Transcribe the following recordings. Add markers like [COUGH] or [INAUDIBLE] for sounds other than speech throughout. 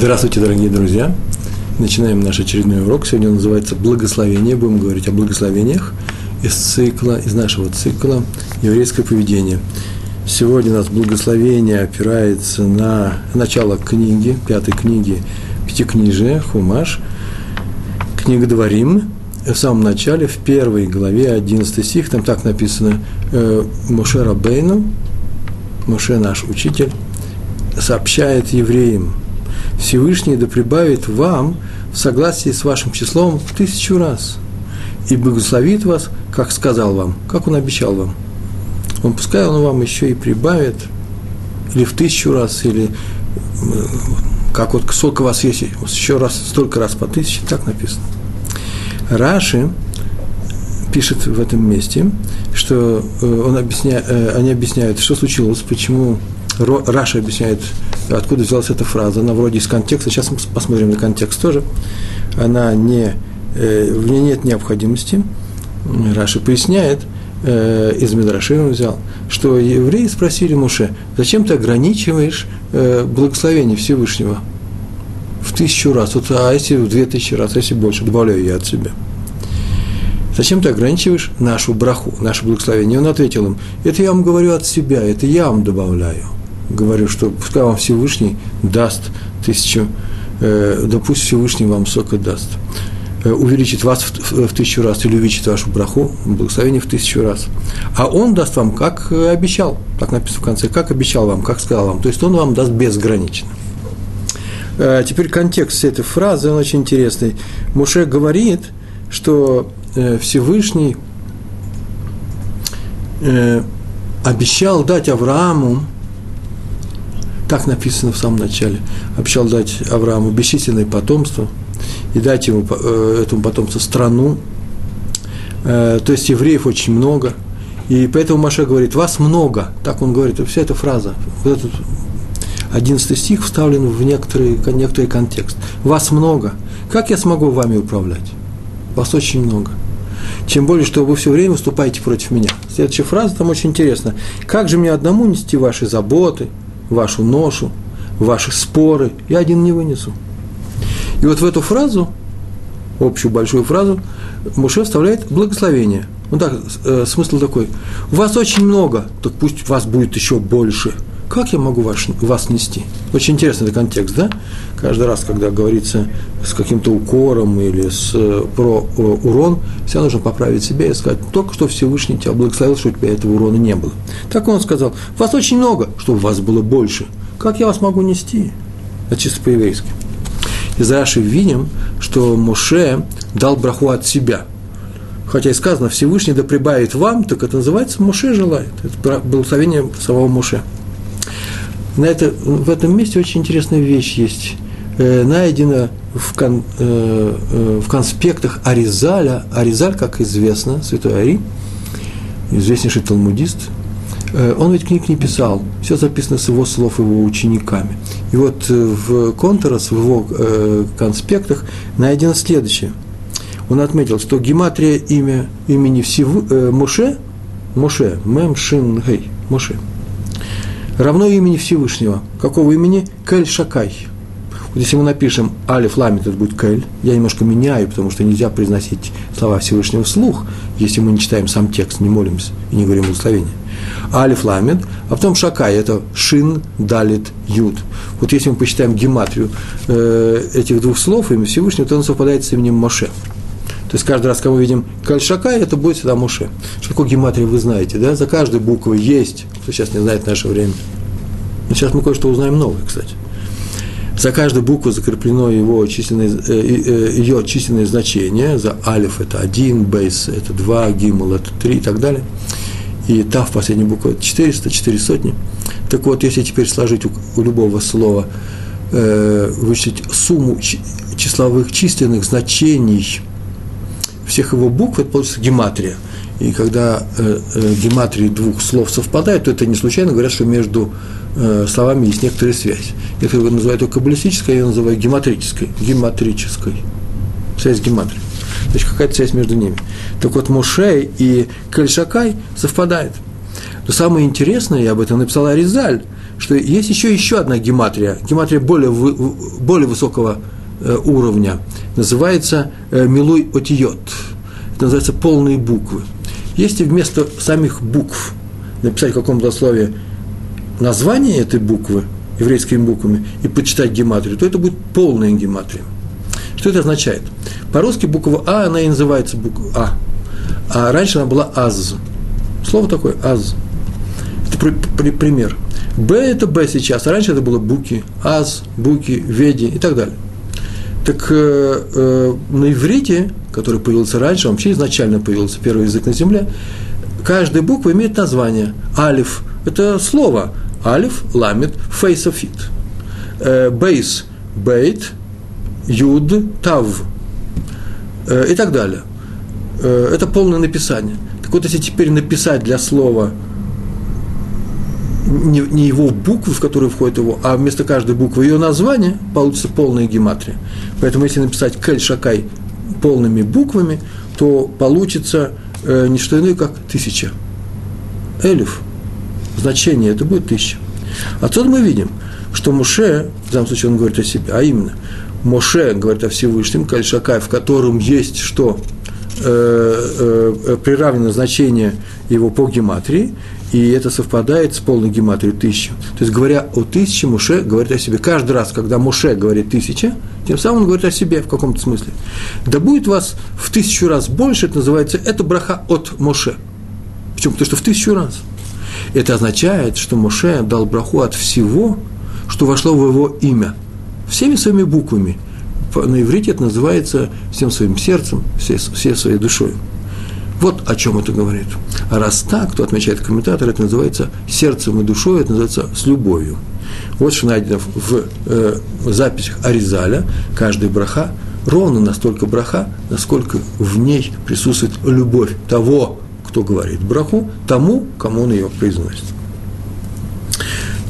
Здравствуйте, дорогие друзья! Начинаем наш очередной урок. Сегодня он называется «Благословение». Будем говорить о благословениях из цикла, из нашего цикла «Еврейское поведение». Сегодня у нас благословение опирается на начало книги, пятой книги Пятикнижия, Хумаш, книга Дворим, в самом начале, в первой главе, 11 стих, там так написано э, «Моше Рабейну», Моше наш учитель, сообщает евреям – Всевышний да прибавит вам в согласии с вашим числом в тысячу раз и благословит вас, как сказал вам, как он обещал вам. Он пускай он вам еще и прибавит, или в тысячу раз, или как вот сколько вас есть, еще раз, столько раз по тысяче, так написано. Раши пишет в этом месте, что э, он объясняет, э, они объясняют, что случилось, почему Раши объясняет, откуда взялась эта фраза. Она вроде из контекста, сейчас мы посмотрим на контекст тоже. Она не, э, в ней нет необходимости. Раши поясняет, э, из мидраша он взял, что евреи спросили Моше, зачем ты ограничиваешь э, благословение Всевышнего в тысячу раз, вот, а если в две тысячи раз, а если больше, добавляю я от себя. Зачем ты ограничиваешь нашу браху, наше благословение? Он ответил им, это я вам говорю от себя, это я вам добавляю говорю, что пускай вам Всевышний даст тысячу, э, да пусть Всевышний вам сока даст, э, увеличит вас в, в, в тысячу раз или увеличит вашу браху, благословение в тысячу раз. А он даст вам, как э, обещал, так написано в конце, как обещал вам, как сказал вам. То есть он вам даст безгранично. Э, теперь контекст этой фразы, он очень интересный. Муше говорит, что э, Всевышний э, обещал дать Аврааму так написано в самом начале. Обещал дать Аврааму бесчисленное потомство и дать ему, э, этому потомству страну. Э, то есть евреев очень много. И поэтому Маша говорит, вас много. Так он говорит, вся эта фраза. Вот этот 11 стих вставлен в некоторый, некоторый контекст. Вас много. Как я смогу вами управлять? Вас очень много. Чем более, что вы все время выступаете против меня. Следующая фраза там очень интересна. Как же мне одному нести ваши заботы, вашу ношу, ваши споры, я один не вынесу. И вот в эту фразу, общую большую фразу, Муше вставляет благословение. Ну так, э, смысл такой. Вас очень много, так пусть вас будет еще больше – как я могу вас, вас нести? Очень интересный это контекст, да? Каждый раз, когда говорится с каким-то укором или с, про урон, всегда нужно поправить себя и сказать, только что Всевышний тебя благословил, что у тебя этого урона не было. Так он сказал, вас очень много, чтобы вас было больше. Как я вас могу нести? Это чисто по-еврейски. Из Раши видим, что Моше дал браху от себя. Хотя и сказано, Всевышний да прибавит вам, так это называется Моше желает. Это благословение самого Моше на это, в этом месте очень интересная вещь есть. Э, найдена в, кон, э, э, в конспектах Аризаля. Аризаль, как известно, святой Ари, известнейший талмудист, он ведь книг не писал, все записано с его слов его учениками. И вот в Конторос, в его конспектах найдено следующее. Он отметил, что гематрия имя, имени всего, э, Моше, Моше, Мем Шин Гей, Моше – равно имени Всевышнего. Какого имени? Кель Шакай. Вот если мы напишем Алиф Ламит, это будет Кель. Я немножко меняю, потому что нельзя произносить слова Всевышнего вслух, если мы не читаем сам текст, не молимся и не говорим благословение. Алиф Ламит, а потом Шакай, это Шин, Далит, Юд. Вот если мы посчитаем гематрию э, этих двух слов, имя Всевышнего, то он совпадает с именем Моше. То есть каждый раз, когда мы видим Кальшака, это будет всегда Муше. Что такое гематрия, вы знаете, да? За каждой буквой есть, кто сейчас не знает в наше время. Но сейчас мы кое-что узнаем новое, кстати. За каждую букву закреплено его численное, э, э, ее численное значение. За алиф это один, бейс это два, гимл это три и так далее. И тав, последняя буква, это 400, 4 сотни. Так вот, если теперь сложить у, у любого слова, э, вычислить сумму числовых численных значений всех его букв, это получится гематрия. И когда э, э, гематрии двух слов совпадают, то это не случайно говорят, что между э, словами есть некоторая связь. Некоторые называют ее каббалистической, я ее называю гематрической. Гематрической. Связь гематрии. Значит, какая-то связь между ними. Так вот, Моше и Кальшакай совпадают. Но самое интересное, я об этом написал Аризаль, что есть еще еще одна гематрия, гематрия более, более высокого уровня, называется э, милуй отиот, это называется полные буквы. Если вместо самих букв написать в каком-то слове название этой буквы еврейскими буквами и почитать гематрию, то это будет полная гематрия. Что это означает? По-русски буква А, она и называется буква А. А раньше она была АЗ. Слово такое АЗ. Это при, при, пример. Б это Б сейчас, а раньше это было буки, аз, буки, веди и так далее. Так э, э, на иврите, который появился раньше, он вообще изначально появился, первый язык на земле, каждая буква имеет название. Алиф – это слово. Алиф, ламит, it. Э, бейс – бейт, юд, тав э, и так далее. Э, это полное написание. Так вот, если теперь написать для слова не, не его буквы, в которые входит его, а вместо каждой буквы ее название, получится полная гематрия. Поэтому если написать Кель Шакай полными буквами, то получится э, не что иное, как тысяча. Элиф. Значение это будет тысяча. Отсюда мы видим, что Муше, в данном случае он говорит о себе, а именно, Моше говорит о Всевышнем, Кель Шакай, в котором есть что? Э, э, приравнено значение его по гематрии, и это совпадает с полной гематрией тысячи. То есть, говоря о тысяче, Муше говорит о себе. Каждый раз, когда Муше говорит тысяча, тем самым он говорит о себе в каком-то смысле. Да будет вас в тысячу раз больше, это называется, это браха от Муше. Почему? Потому что в тысячу раз. Это означает, что Муше дал браху от всего, что вошло в его имя. Всеми своими буквами. На иврите это называется всем своим сердцем, всей, всей своей душой. Вот о чем это говорит. А раз так, то отмечает комментатор, это называется сердцем и душой, это называется с любовью. Вот что найдено в э, записях Аризаля, каждая браха ровно настолько браха, насколько в ней присутствует любовь того, кто говорит браху, тому, кому он ее произносит.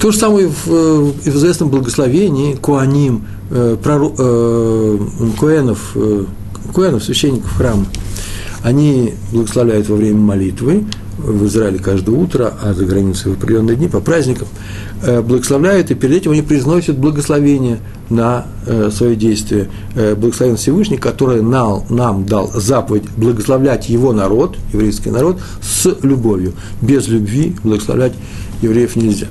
То же самое в, э, в известном благословении Куаним, э, прору, э, Куэнов, э, Куэнов, священников храма они благословляют во время молитвы, в Израиле каждое утро, а за границей в определенные дни, по праздникам, э, благословляют, и перед этим они произносят благословение на э, свое действие. Э, благословен Всевышний, который нам, нам дал заповедь благословлять его народ, еврейский народ, с любовью. Без любви благословлять евреев нельзя.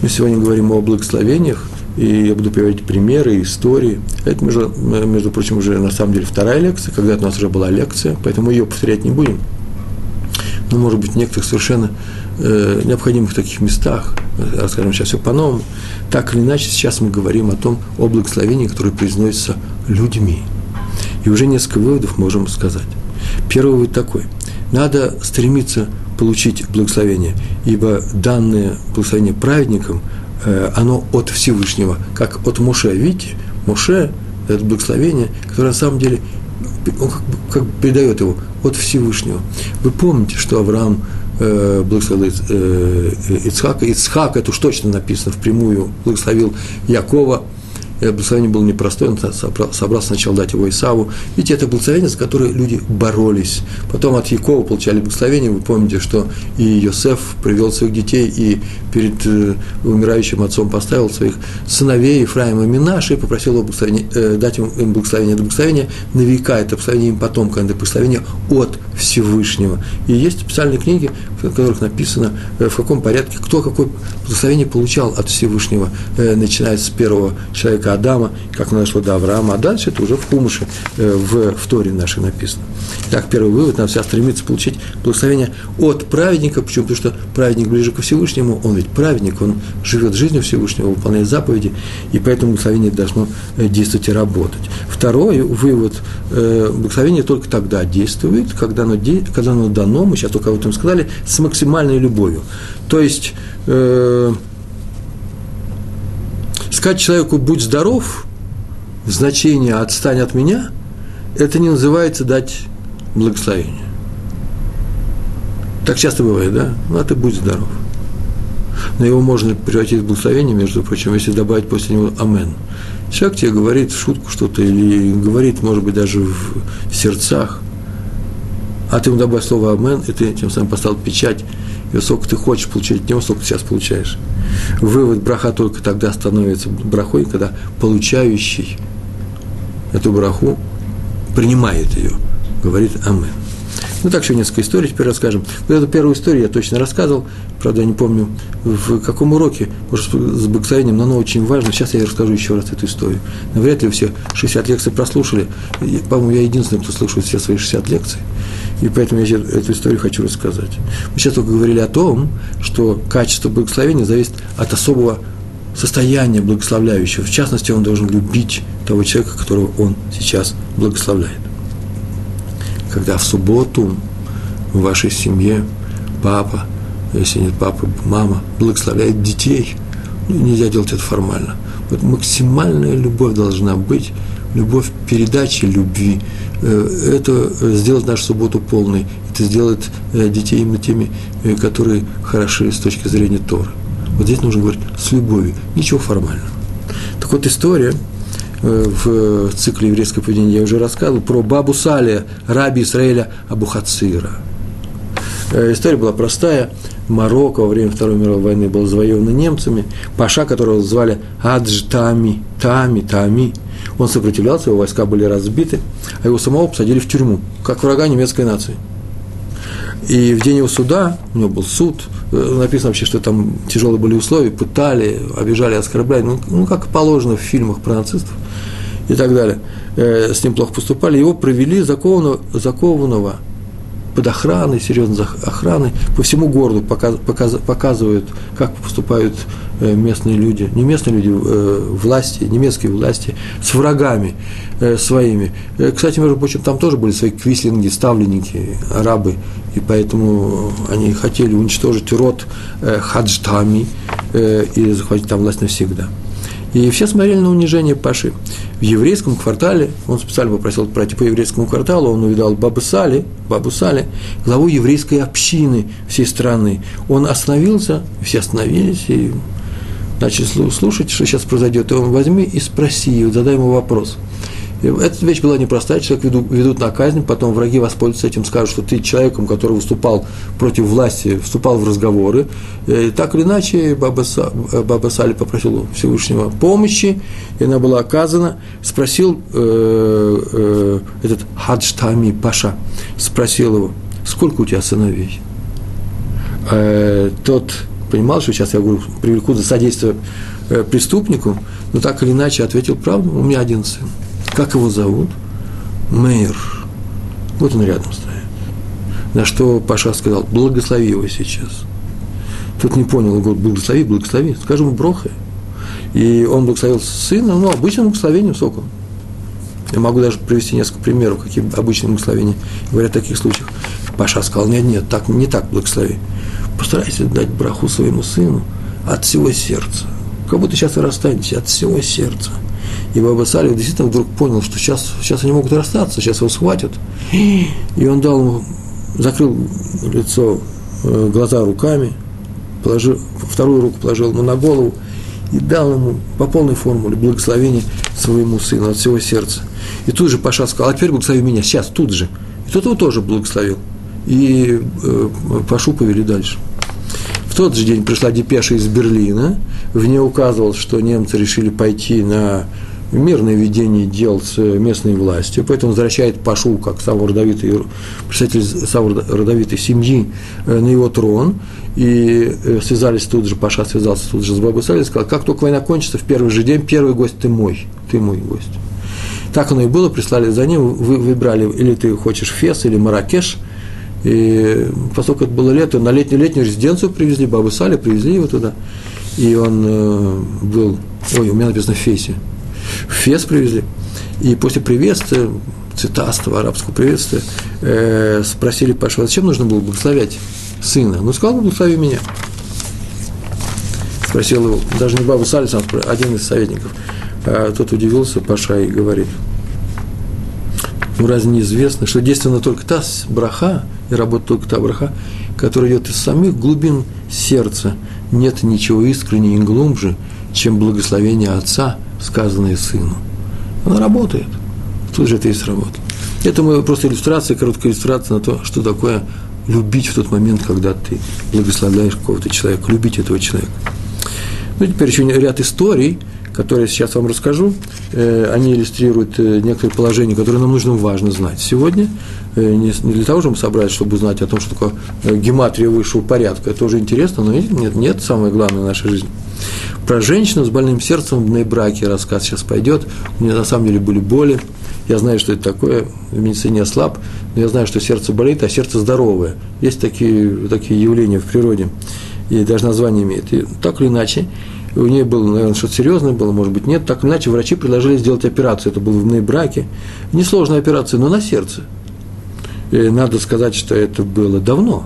Мы сегодня говорим о благословениях – и я буду приводить примеры, истории. Это, между, между прочим, уже на самом деле вторая лекция, когда-то у нас уже была лекция, поэтому ее повторять не будем. Но, может быть, в некоторых совершенно э, необходимых таких местах, расскажем сейчас все по-новому, так или иначе, сейчас мы говорим о том, о благословении, которое произносится людьми. И уже несколько выводов можем сказать. Первый вывод такой. Надо стремиться получить благословение, ибо данное благословение праведникам – Э, оно от Всевышнего, как от Моше. Видите, Моше – это благословение, которое на самом деле он как, как передает его от Всевышнего. Вы помните, что Авраам э, благословил э, Ицхака. Ицхак, это уж точно написано впрямую, благословил Якова – это благословение было непростое, он собрал сначала дать его Исаву. Видите, это благословение, за которое люди боролись. Потом от Якова получали благословение. Вы помните, что и Йосеф привел своих детей и перед э, умирающим отцом поставил своих сыновей Ефраима и Минаши и попросил его э, дать им, им благословение. Это благословение на века, это благословение им потомкам, это благословение от Всевышнего. И есть специальные книги, в которых написано, э, в каком порядке, кто какое благословение получал от Всевышнего, э, начиная с первого человека Адама, как оно дошло до Авраама, а дальше это уже в Хумыше, э, в, в Торе нашей написано. Итак, первый вывод, нам вся стремится получить благословение от праведника, почему? Потому что праведник ближе ко Всевышнему, он ведь праведник, он живет жизнью Всевышнего, выполняет заповеди, и поэтому благословение должно действовать и работать. Второй вывод, благословение только тогда действует, когда оно, когда оно дано, мы сейчас только об этом сказали, с максимальной любовью. То есть, э, сказать человеку «будь здоров», значение «отстань от меня», это не называется дать благословение. Так часто бывает, да? Ну, а ты будь здоров. Но его можно превратить в благословение, между прочим, если добавить после него «Амен». Человек тебе говорит в шутку что-то или говорит, может быть, даже в сердцах, а ты ему добавь слово «Амен», и ты тем самым поставил печать и сколько ты хочешь получить от него, столько ты сейчас получаешь. Вывод браха только тогда становится брахой, когда получающий эту браху принимает ее, говорит Амен. Ну, так еще несколько историй теперь расскажем. Вот эту первую историю я точно рассказывал, правда, я не помню, в каком уроке, может, с благословением, но она очень важна. Сейчас я расскажу еще раз эту историю. Но вряд ли все 60 лекций прослушали. По-моему, я единственный, кто слушает все свои 60 лекций. И поэтому я эту историю хочу рассказать. Мы сейчас только говорили о том, что качество благословения зависит от особого состояния благословляющего. В частности, он должен любить того человека, которого он сейчас благословляет когда в субботу в вашей семье папа, если нет папы, мама, благословляет детей. Ну, нельзя делать это формально. Вот максимальная любовь должна быть, любовь передачи любви. Э, это сделать нашу субботу полной. Это сделает э, детей именно теми, э, которые хороши с точки зрения Торы. Вот здесь нужно говорить с любовью, ничего формального. Так вот, история – Э, в цикле еврейского поведения я уже рассказывал, про Бабу Салия, раби Израиля Абухацира. Э, история была простая. Марокко во время Второй мировой войны был завоеван немцами. Паша, которого звали Адж Тами, Тами, Тами, он сопротивлялся, его войска были разбиты, а его самого посадили в тюрьму, как врага немецкой нации. И в день его суда, у него был суд, э, написано вообще, что там тяжелые были условия, пытали, обижали, оскорбляли, ну, ну как положено в фильмах про нацистов и так далее. Э, с ним плохо поступали. Его провели закованного, закованного под охраной, серьезной охраной, по всему городу показ, показ, показывают, как поступают э, местные люди, не местные люди, э, власти, немецкие власти, с врагами э, своими. Кстати, между прочим, там тоже были свои квислинги, ставленники, арабы, и поэтому они хотели уничтожить род хаджтами и захватить там власть навсегда. И все смотрели на унижение Паши. В еврейском квартале, он специально попросил пройти по еврейскому кварталу, он увидал Бабу Сали, Бабу Сали, главу еврейской общины всей страны. Он остановился, все остановились и начали слушать, что сейчас произойдет. И он возьми и спроси, задай ему вопрос – эта вещь была непростая, человек ведут, ведут на казнь, потом враги воспользуются этим, скажут, что ты человеком, который выступал против власти, вступал в разговоры. И так или иначе, Баба, Са, Баба Сали попросил Всевышнего помощи, и она была оказана. Спросил э, э, этот Хаджтами Паша, спросил его, сколько у тебя сыновей? Э, тот понимал, что сейчас я говорю, привлеку за содействие э, преступнику, но так или иначе ответил правду, у меня один сын. Как его зовут? Мейр. Вот он рядом стоит. На что Паша сказал, благослови его сейчас. Тот не понял, он говорит, благослови, благослови. Скажем, брохе. И он благословил сына, ну, обычным благословением соком. Я могу даже привести несколько примеров, какие обычные благословения говорят в таких случаях. Паша сказал, нет, нет, так, не так благослови. Постарайся дать браху своему сыну от всего сердца. Как будто сейчас вы расстанетесь от всего сердца – и Баба Салих действительно вдруг понял, что сейчас, сейчас они могут расстаться, сейчас его схватят. И он дал ему, закрыл лицо, э, глаза руками, положил, вторую руку положил ему на голову и дал ему по полной формуле благословение своему сыну от всего сердца. И тут же Паша сказал, а теперь благослови меня, сейчас, тут же. И тот его тоже благословил. И э, Пашу повели дальше. Тот же день пришла депеша из Берлина, в ней указывалось, что немцы решили пойти на мирное ведение дел с местной властью, поэтому возвращает Пашу, как самый родовитый, представитель самой родовитой семьи, э, на его трон, и э, связались тут же, Паша связался тут же с Бабой Салей, сказал, как только война кончится, в первый же день, первый гость ты мой, ты мой гость. Так оно и было, прислали за ним, вы выбрали, или ты хочешь Фес, или Маракеш, и поскольку это было лето, на летнюю, летнюю резиденцию привезли, Бабу Сали, привезли его туда, и он э, был, ой, у меня написано в Фесе, в Фес привезли. И после приветствия, цитатства, арабского приветствия, э, спросили Пашу, а зачем нужно было благословлять сына? Ну, сказал, благослови меня. Спросил его, даже не Бабу Салис, а один из советников. А тот удивился, Паша, и говорит, ну, разве не известно, что действенно только та браха, и работает только та браха, которая идет из самих глубин сердца. Нет ничего искреннее и глубже, чем благословение Отца – сказанное сыну. Она работает. Тут же это и сработало. Это мы просто иллюстрация, короткая иллюстрация на то, что такое любить в тот момент, когда ты благословляешь какого-то человека, любить этого человека. Ну, теперь еще ряд историй, которые сейчас вам расскажу. Э, они иллюстрируют э, некоторые положения, которые нам нужно важно знать сегодня. Э, не для того, чтобы собрать, чтобы узнать о том, что такое гематрия высшего порядка. Это тоже интересно, но нет, нет, самое главное в нашей жизни. Про женщину с больным сердцем в браке рассказ сейчас пойдет. У нее на самом деле были боли. Я знаю, что это такое, в медицине слаб, но я знаю, что сердце болит, а сердце здоровое. Есть такие, такие явления в природе, и даже название имеет. И так или иначе, у нее было, наверное, что-то серьезное было, может быть, нет. Так иначе, врачи предложили сделать операцию. Это было в браке. Несложная операция, но на сердце. И надо сказать, что это было давно.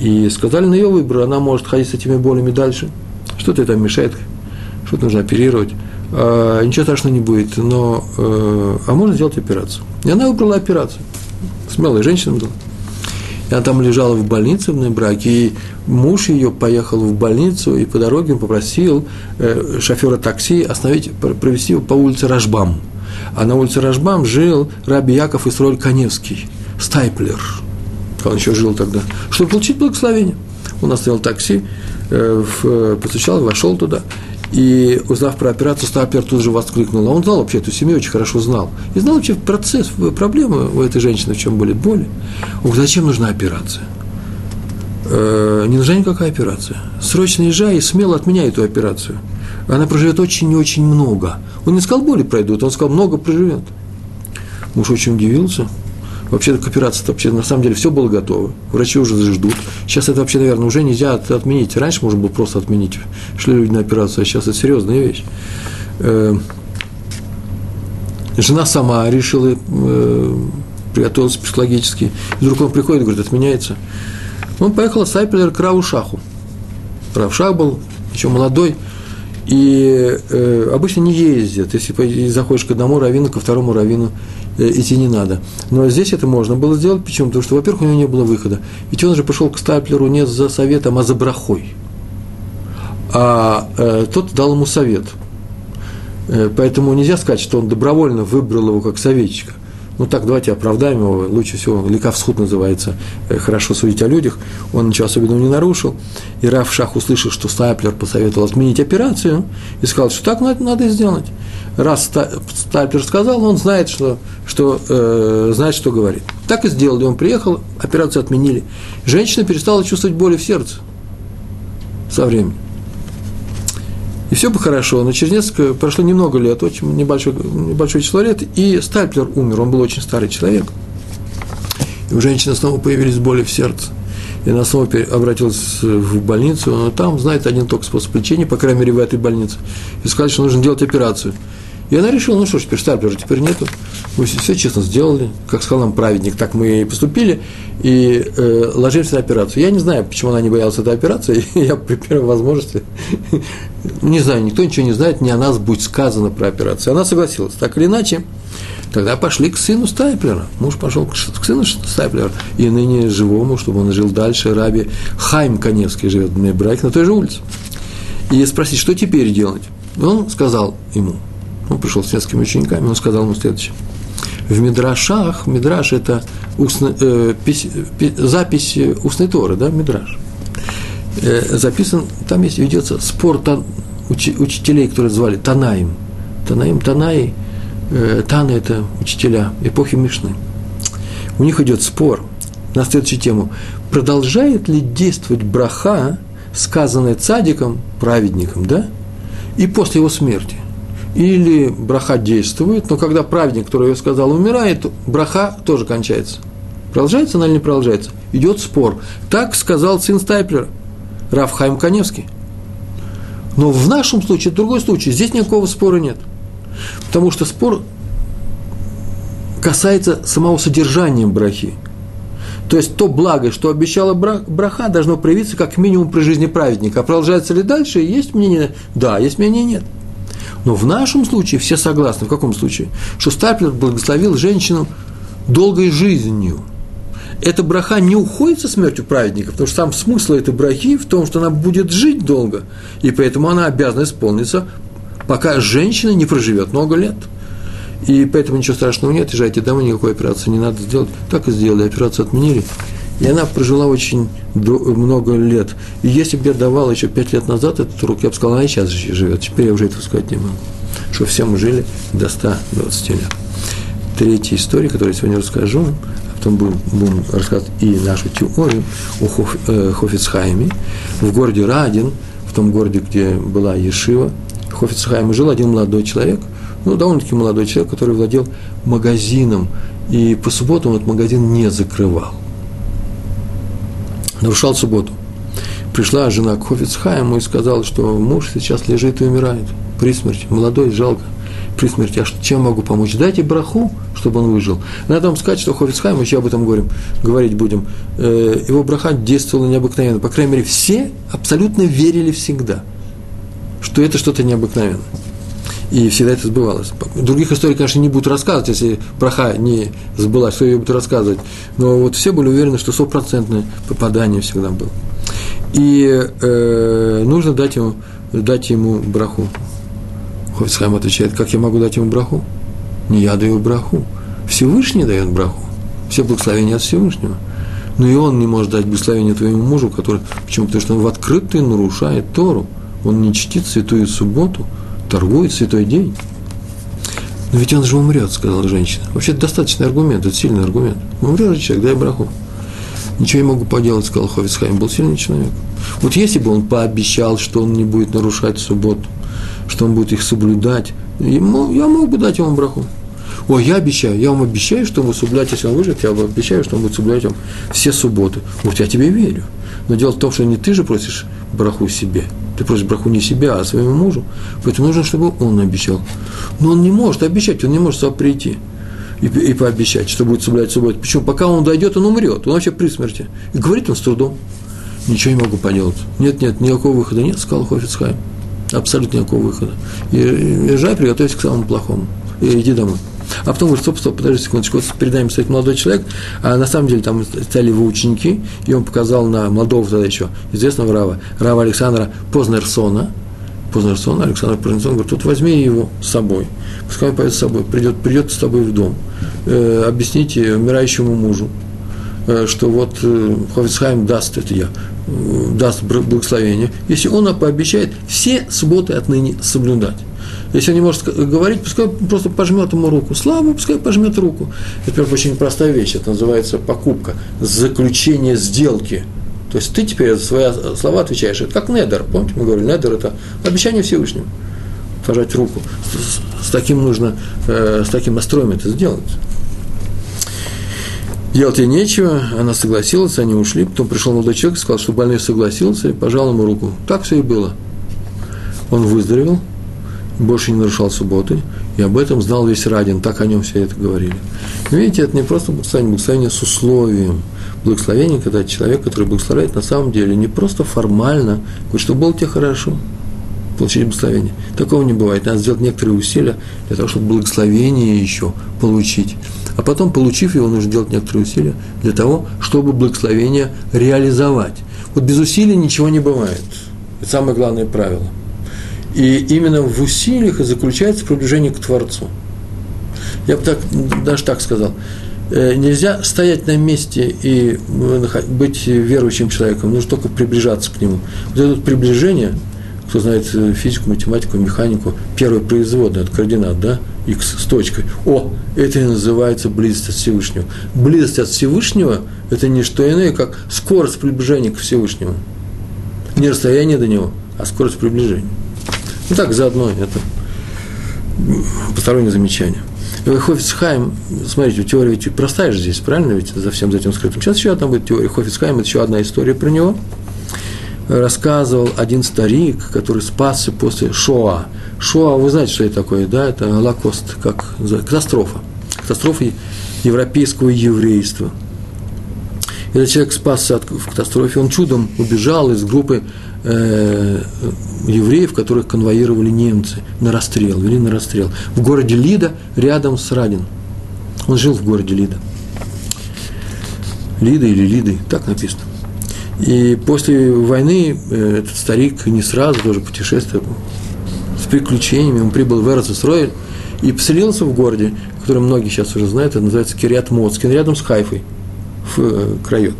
И сказали на ее выбор, она может ходить с этими болями дальше. Что-то это мешает, что-то нужно оперировать э, ничего страшного не будет, но, э, а можно сделать операцию. И она выбрала операцию. Смелая женщина была. Она там лежала в больнице в браке, и муж ее поехал в больницу, и по дороге попросил э, шофера такси остановить, провести его по улице Рашбам. А на улице Рашбам жил Раби Яков Исроль Коневский, стайплер. Он еще жил тогда. Чтобы получить благословение. Он оставил такси, э, в, постучал, вошел туда. И узнав про операцию, Стапер тут же воскликнул. А он знал вообще эту семью, очень хорошо знал. И знал вообще процесс, проблемы у этой женщины, в чем были боли. Он говорит, зачем нужна операция? Э, не нужна никакая операция. Срочно езжай и смело отменяй эту операцию. Она проживет очень и очень много. Он не сказал, боли пройдут, он сказал, много проживет. Муж очень удивился. Вообще к операции вообще на самом деле все было готово. Врачи уже ждут. Сейчас это вообще, наверное, уже нельзя отменить. Раньше можно было просто отменить. Шли люди на операцию, а сейчас это серьезная вещь. Э, жена сама решила, э, приготовилась психологически. И вдруг он приходит и говорит, отменяется. Он поехал с Айпелер к Раву Шаху. Рав Шах был еще молодой, и э, обычно не ездят. Если заходишь к одному раввину, ко второму раввину э, идти не надо. Но здесь это можно было сделать. Почему? Потому что, во-первых, у него не было выхода. Ведь он же пошел к Стаплеру не за советом, а за брахой. А э, тот дал ему совет. Э, поэтому нельзя сказать, что он добровольно выбрал его как советчика – ну так, давайте оправдаем его, лучше всего, Ликавсхуд называется, э, хорошо судить о людях, он ничего особенного не нарушил, и Раф Шах услышал, что Стайплер посоветовал отменить операцию, и сказал, что так надо, надо сделать. Раз Стайплер сказал, он знает, что, что, э, знает, что говорит. Так и сделали, он приехал, операцию отменили. Женщина перестала чувствовать боли в сердце со временем. И все бы хорошо, но через несколько, прошло немного лет, очень небольшое, небольшое число лет, и Стайплер умер, он был очень старый человек. И у женщины снова появились боли в сердце. И она снова обратилась в больницу, но там знает один только способ лечения, по крайней мере, в этой больнице. И сказали, что нужно делать операцию – и она решила, ну что ж, теперь Стайплера теперь нету. Мы все, все честно сделали, как сказал нам праведник, так мы и поступили, и э, ложимся на операцию. Я не знаю, почему она не боялась этой операции, [LAUGHS] я при первой возможности, [LAUGHS] не знаю, никто ничего не знает, не о нас будет сказано про операцию. Она согласилась, так или иначе. Тогда пошли к сыну Стайплера. Муж пошел к сыну Стайплера, и ныне живому, чтобы он жил дальше, раби Хайм Коневский живет в Брайк на той же улице. И спросить, что теперь делать? Он сказал ему – он пришел с несколькими учениками, он сказал ему следующее. В Мидрашах, Мидраш – это устно, э, пись, пи, запись устной Торы, да, Мидраш. Э, записан, там есть, ведется спор тан, уч, учителей, которые звали Танаим. Танаим, Танаи, э, Таны – это учителя эпохи Мишны. У них идет спор на следующую тему. Продолжает ли действовать браха, сказанная цадиком, праведником, да, и после его смерти? Или браха действует, но когда праведник, который ее сказал, умирает, браха тоже кончается. Продолжается она или не продолжается? Идет спор. Так сказал сын Стайплера, Рафхайм Каневский. Но в нашем случае, это другой случай, здесь никакого спора нет. Потому что спор касается самого содержания брахи. То есть то благо, что обещала браха, должно проявиться как минимум при жизни праведника. А продолжается ли дальше? Есть мнение? Да, есть мнение нет. Но в нашем случае все согласны. В каком случае? Что Стаплер благословил женщину долгой жизнью. Эта браха не уходит со смертью праведника, потому что сам смысл этой брахи в том, что она будет жить долго, и поэтому она обязана исполниться, пока женщина не проживет много лет. И поэтому ничего страшного нет, езжайте домой, никакой операции не надо сделать. Так и сделали, операцию отменили, И она прожила очень много лет. И если бы я давал еще пять лет назад этот урок, я бы сказал, она и сейчас живет. Теперь я уже этого сказать не могу. Что все мы жили до 120 лет. Третья история, которую я сегодня расскажу, а потом будем, будем рассказывать и нашу теорию о Хоф, э, Хофицхайме. В городе Радин, в том городе, где была Ешива, Хофицхайме жил один молодой человек, ну, довольно-таки молодой человек, который владел магазином, и по субботам этот магазин не закрывал нарушал субботу. Пришла жена к Хофицхайму и сказала, что муж сейчас лежит и умирает при смерти, молодой, жалко, при смерти. А чем могу помочь? Дайте браху, чтобы он выжил. Надо вам сказать, что Хофицхайм, еще об этом говорим, говорить будем, э, его браха действовала необыкновенно. По крайней мере, все абсолютно верили всегда, что это что-то необыкновенное. И всегда это сбывалось. Других историй, конечно, не будут рассказывать, если браха не сбылась, что ее будут рассказывать. Но вот все были уверены, что стопроцентное попадание всегда было. И э, нужно дать ему, дать ему браху. Хофицхайм отвечает, как я могу дать ему браху? Не я даю браху. Всевышний дает браху. Все благословения от Всевышнего. Но и он не может дать благословение твоему мужу, который, почему? Потому что он в открытую нарушает Тору. Он не чтит святую субботу – торгует святой день. Но ведь он же умрет, сказала женщина. Вообще это достаточный аргумент, это сильный аргумент. Умрет же человек, дай браху. Ничего не могу поделать, сказал Хофицхайм, был сильный человек. Вот если бы он пообещал, что он не будет нарушать субботу, что он будет их соблюдать, ему, я мог бы дать ему браху. Ой, я обещаю, я вам обещаю, что он будет соблюдать, если он выживет, я вам обещаю, что он будет соблюдать вам все субботы. Вот я тебе верю. Но дело в том, что не ты же просишь браху себе, ты просишь браху не себя, а своему мужу. Поэтому нужно, чтобы он обещал. Но он не может обещать, он не может сам прийти и, и пообещать, что будет соблюдать субботу. Почему? Пока он дойдет, он умрет, он вообще при смерти. И говорит он с трудом. Ничего не могу поделать. Нет, нет, никакого выхода нет, сказал Хофицхайм. Абсолютно никакого выхода. И, езжай, приготовься к самому плохому. И иди домой. А потом говорит, стоп, стоп, подожди секундочку, вот перед нами стоит молодой человек, а на самом деле там стояли его ученики, и он показал на молодого тогда еще известного Рава, Рава Александра Познерсона, Познерсона, Александр Познерсон, говорит, тут возьми его с собой, пускай он пойдет с собой, придет, придет с тобой в дом, э, объясните умирающему мужу, э, что вот э, Хофицхайм даст, это я, э, даст благословение, если он пообещает все субботы отныне соблюдать. Если он не может говорить, пускай просто пожмет ему руку. Слава, пускай пожмет руку. Это, например, очень простая вещь. Это называется покупка, заключение сделки. То есть ты теперь за свои слова отвечаешь. Это как недер. Помните, мы говорили, недер – это обещание Всевышнему. Пожать руку. С, с таким нужно, э, с таким настроем это сделать. Делать ей нечего, она согласилась, они ушли. Потом пришел молодой человек и сказал, что больной согласился, и пожал ему руку. Так все и было. Он выздоровел, больше не нарушал субботы, и об этом знал весь Радин, так о нем все это говорили. Видите, это не просто благословение, благословение с условием. Благословение, когда человек, который благословляет, на самом деле не просто формально, говорит, что было тебе хорошо, получить благословение. Такого не бывает. Надо сделать некоторые усилия для того, чтобы благословение еще получить. А потом, получив его, нужно делать некоторые усилия для того, чтобы благословение реализовать. Вот без усилий ничего не бывает. Это самое главное правило – и именно в усилиях и заключается приближение к Творцу. Я бы так, даже так сказал. Э, нельзя стоять на месте и э, быть верующим человеком, нужно только приближаться к нему. Вот это приближение, кто знает э, физику, математику, механику, первое производное от координат, да, x с точкой. О, это и называется близость от Всевышнего. Близость от Всевышнего – это не что иное, как скорость приближения к Всевышнему. Не расстояние до него, а скорость приближения. Ну так, заодно это постороннее замечание. Хофицхайм, смотрите, теория ведь простая же здесь, правильно ведь, за всем за этим скрытым. Сейчас еще одна будет теория Хофицхайм, это еще одна история про него. Рассказывал один старик, который спасся после Шоа. Шоа, вы знаете, что это такое, да? Это Голокост, как катастрофа. Катастрофа европейского еврейства. Этот человек спасся от в катастрофе, он чудом убежал из группы э, евреев, которых конвоировали немцы на расстрел, вели на расстрел. В городе Лида, рядом с Радин. Он жил в городе Лида. Лида или Лиды, так написано. И после войны э, этот старик не сразу тоже путешествовал с приключениями. Он прибыл в Эрцесройль и поселился в городе, который многие сейчас уже знают, это называется Кириат Моцкин, рядом с Хайфой, в э, краю.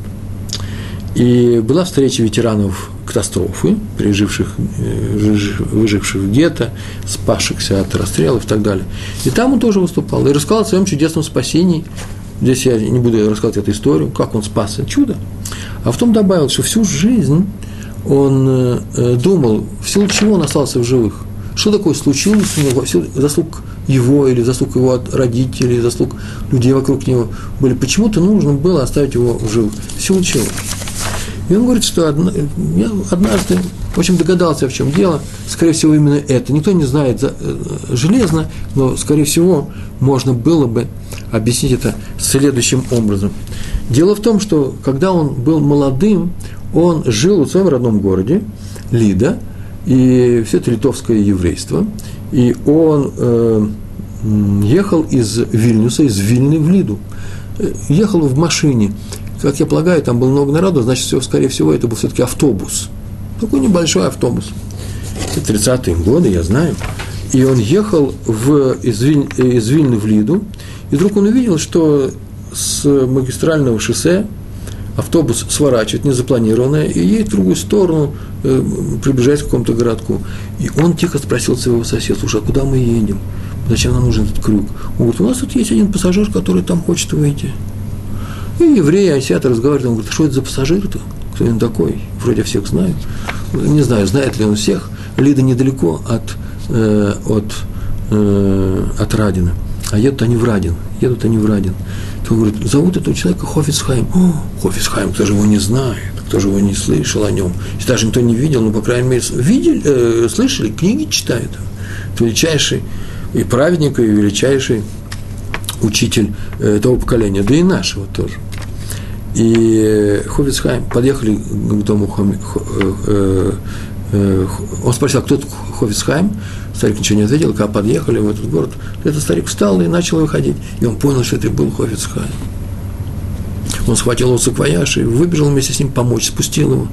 И была встреча ветеранов катастрофы, переживших, э, выживших в гетто, спасшихся от расстрелов и так далее. И там он тоже выступал и рассказал о своем чудесном спасении. Здесь я не буду рассказывать эту историю, как он спасся, чудо. А в том добавил, что всю жизнь он э, думал, в силу чего он остался в живых. Что такое случилось у него, заслуг его или заслуг его родителей, заслуг людей вокруг него были. Почему-то нужно было оставить его в живых. В силу чего? И он говорит, что одна, я однажды, в общем, догадался, в чем дело. Скорее всего, именно это. Никто не знает э, железно, но, скорее всего, можно было бы объяснить это следующим образом. Дело в том, что когда он был молодым, он жил в своем родном городе, Лида, и все это литовское еврейство, и он э, ехал из Вильнюса, из Вильны в Лиду. Э, ехал в машине, как я полагаю, там было много народу, значит, все, скорее всего, это был все-таки автобус. Такой небольшой автобус. 30-е годы, я знаю. И он ехал в, из, Виль, из Вильны в Лиду, и вдруг он увидел, что с магистрального шоссе автобус сворачивает незапланированное и едет в другую сторону, э, приближаясь к какому-то городку. И он тихо спросил своего соседа, слушай, а куда мы едем? Зачем нам нужен этот крюк? Он говорит, у нас тут есть один пассажир, который там хочет выйти. И евреи, азиаты разговаривают, он говорит, что это за пассажир-то? Кто он такой? Вроде всех знаю. Не знаю, знает ли он всех. Лида недалеко от, э, от, э, от Радина. А едут они в Радин. Едут они в Радин. То говорит, зовут этого человека Хофицхайм. О, Хофицхайм, кто же его не знает, кто же его не слышал о нем. Если даже никто не видел, ну, по крайней мере, видели, э, слышали, книги читают. Величайший и праведник, и величайший учитель э, того поколения, да и нашего тоже. И Ховицхайм подъехали к дому Хоми, э, э, он спросил, а кто тут Ховицхайм? Старик ничего не ответил, когда подъехали в этот город, этот старик встал и начал выходить. И он понял, что это был Ховицхайм. Он схватил его саквояж и выбежал вместе с ним помочь, спустил его.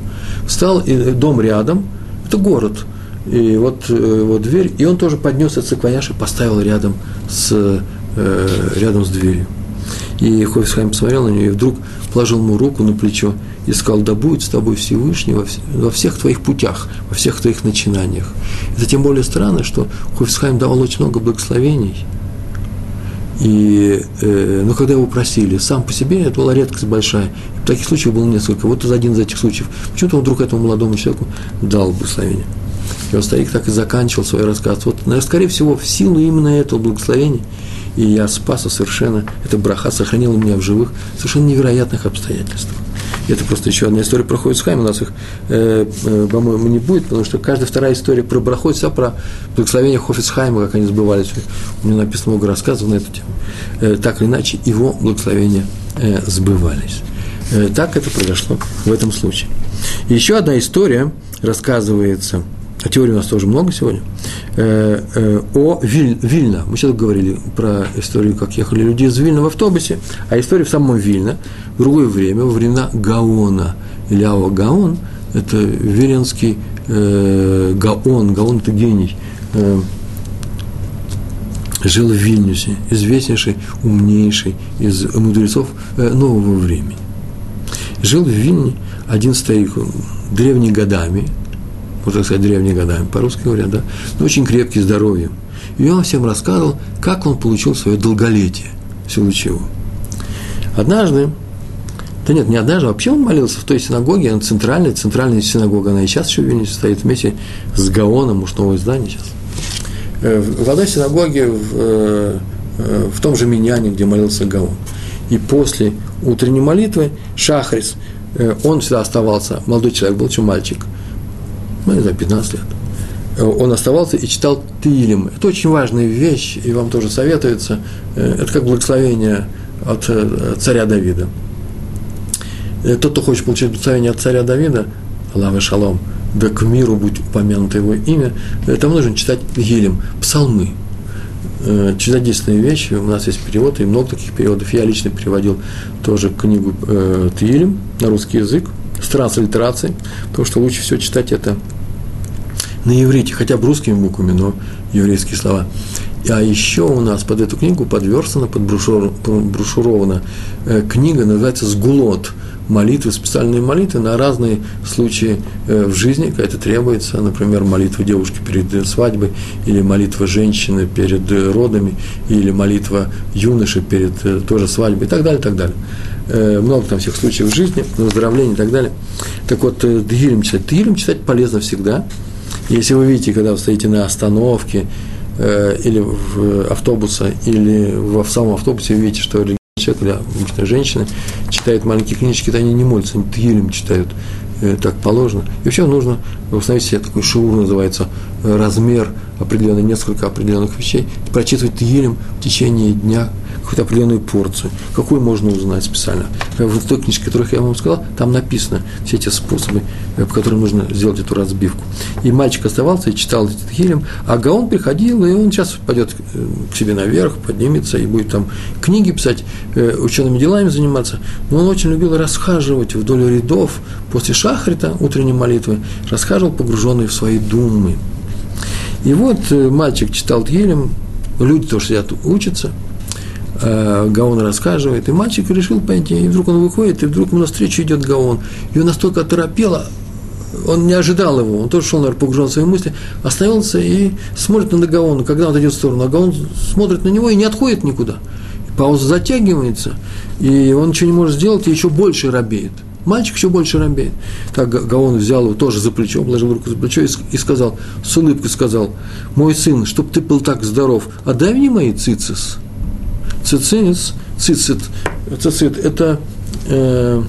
Встал, и дом рядом, это город, и вот, вот дверь, и он тоже поднес этот саквояж и поставил рядом с, рядом с дверью. И Хофисхайм посмотрел на нее и вдруг положил ему руку на плечо и сказал, да будет с тобой Всевышний во, во всех твоих путях, во всех твоих начинаниях. Это тем более странно, что Хофисхайм давал очень много благословений. И, э, но когда его просили, сам по себе это была редкость большая. И таких случаев было несколько. Вот один из этих случаев. Почему-то он вдруг этому молодому человеку дал благословение. И вот старик так и заканчивал свой рассказ. Вот, наверное, скорее всего, в силу именно этого благословения – и я спасся совершенно, эта браха сохранила меня в живых, совершенно невероятных обстоятельствах. И это просто еще одна история про Хойцхайм, у нас их, э, э, по-моему, не будет, потому что каждая вторая история про брахот, вся про благословение Хофицхайма, как они сбывались. У меня написано много рассказов на эту тему. Э, так или иначе, его благословения э, сбывались. Э, так это произошло в этом случае. Еще одна история рассказывается – а теорий у нас тоже много сегодня, э, э, о Виль, Вильна. Мы сейчас говорили про историю, как ехали люди из Вильна в автобусе, а история в самом Вильна, в другое время, во времена Гаона, Ао Гаон, это виленский э, Гаон, Гаон – это гений, э, жил в Вильнюсе, известнейший, умнейший из мудрецов э, нового времени. Жил в Вильне один старик, древний годами – можно сказать, древние годами, по-русски говорят, да, но очень крепкий, здоровьем. И он всем рассказывал, как он получил свое долголетие, в силу чего. Однажды, да нет, не однажды, вообще он молился в той синагоге, она центральная, центральная синагога, она и сейчас еще в Вильнюсе стоит вместе с Гаоном, уж новое здание сейчас. Э, в одной синагоге, в, э, э, в том же Миньяне, где молился Гаон. И после утренней молитвы Шахрис, он всегда оставался, молодой человек был, чем мальчик, ну, не знаю, 15 лет, он оставался и читал Тилем. Это очень важная вещь, и вам тоже советуется. Э, это как благословение от э, царя Давида. Э, тот, кто хочет получить благословение от царя Давида, Аллах Шалом, да к миру будь упомянуто его имя, там нужно читать Гилем, псалмы. Чудодейственные вещи, у нас есть перевод, и много таких переводов. Я лично переводил тоже книгу э, на русский язык, с транслитерацией, потому что лучше всего читать это на иврите, хотя бы русскими буквами, но еврейские слова. А еще у нас под эту книгу подверстана, подброшурована э, книга, называется «Сгулот», молитвы, специальные молитвы на разные случаи э, в жизни, когда это требуется, например, молитва девушки перед свадьбой, или молитва женщины перед родами, или молитва юноши перед э, тоже свадьбой и так далее, и так далее. Много там всех случаев в жизни, выздоровление и так далее. Так вот, Тегилем читать. Тегилем читать полезно всегда. Если вы видите, когда вы стоите на остановке, Э, или в автобуса, или в самом автобусе, вы видите, что человек или обычная женщина читает маленькие книжки, то они не молятся, они тгилем читают, э, так положено. И вообще нужно установить себе такой шиур, называется, э, размер определенный, несколько определенных вещей, прочитывать тгилем в течение дня, какую-то определенную порцию, какую можно узнать специально. В той книжке, которых я вам сказал, там написано все эти способы, э, по которым нужно сделать эту разбивку. И мальчик оставался и читал этот Хилем, а Гаон приходил, и он сейчас пойдет э, к себе наверх, поднимется и будет там книги писать, э, учеными делами заниматься. Но он очень любил расхаживать вдоль рядов после шахрита, утренней молитвы, расхаживал, погруженный в свои думы. И вот мальчик читал Тгилем, люди тоже сидят, учатся – э, Гаон рассказывает, и мальчик решил пойти, и вдруг он выходит, и вдруг ему навстречу идет Гаон. И он настолько оторопело, он не ожидал его, он тоже шел, наверное, погружен в свои мысли, остановился и смотрит на Гаона, когда он идет в сторону, а Гаон смотрит на него и не отходит никуда. Пауза затягивается, и он ничего не может сделать, и еще больше робеет. Мальчик еще больше робеет. Так Гаон взял его тоже за плечо, положил руку за плечо и сказал, с улыбкой сказал, мой сын, чтоб ты был так здоров, отдай мне мои цицис цицис, цицит, цицит, это, э,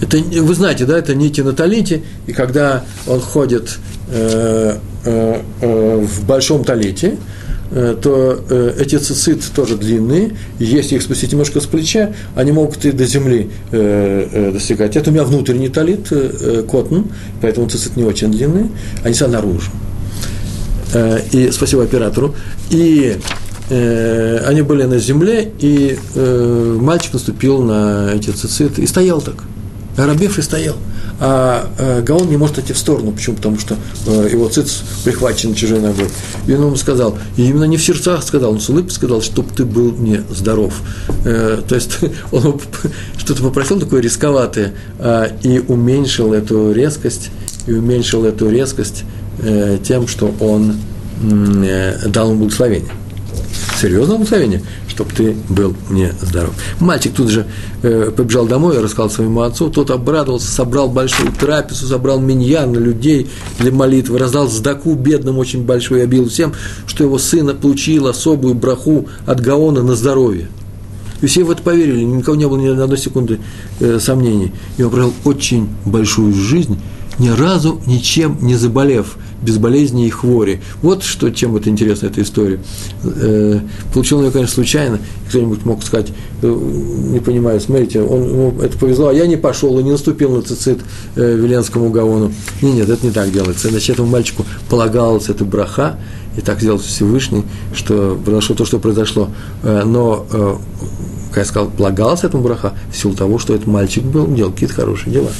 это, вы знаете, да, это нити на талите, и когда он ходит э, э, э, в большом талите, э, то э, эти цицит тоже длинные, и если их спустить немножко с плеча, они могут и до земли э, достигать. Это у меня внутренний талит, э, котн, поэтому цицит не очень длинные, они. Э, и спасибо оператору. И э, они были на земле, и э, мальчик наступил на эти цициты и стоял так. Оробевший стоял. А э, Гаон не может идти в сторону. Почему? Потому что э, его циц прихвачен чужой ногой. И он ему сказал, и именно не в сердцах сказал, он с улыбкой сказал, чтобы ты был мне здоров. Э, то есть [LAUGHS] он что-то попросил такое рисковатое э, и уменьшил эту резкость, и уменьшил эту резкость э, тем, что он э, дал ему благословение серьезное благословение, чтобы ты был мне здоров. Мальчик тут же э, побежал домой, рассказал своему отцу, тот обрадовался, собрал большую трапезу, собрал миньян на людей для молитвы, раздал сдаку бедным очень большой, обил всем, что его сына получил особую браху от Гаона на здоровье. И все в это поверили, никого не было ни одной секунды э, сомнений. И он прожил очень большую жизнь, ни разу ничем не заболев, без болезни и хвори. Вот что, чем это интересна эта история. Э, получил ее, конечно, случайно. Кто-нибудь мог сказать, э, не понимаю, смотрите, он, ему это повезло, а я не пошел и не наступил на цицит э, Веленскому Гаону. Нет, нет, это не так делается. Значит, этому мальчику полагалась эта браха, и так сделал Всевышний, что произошло то, что произошло. Но, как я сказал, полагалась этому браха в силу того, что этот мальчик был, делал какие-то хорошие дела.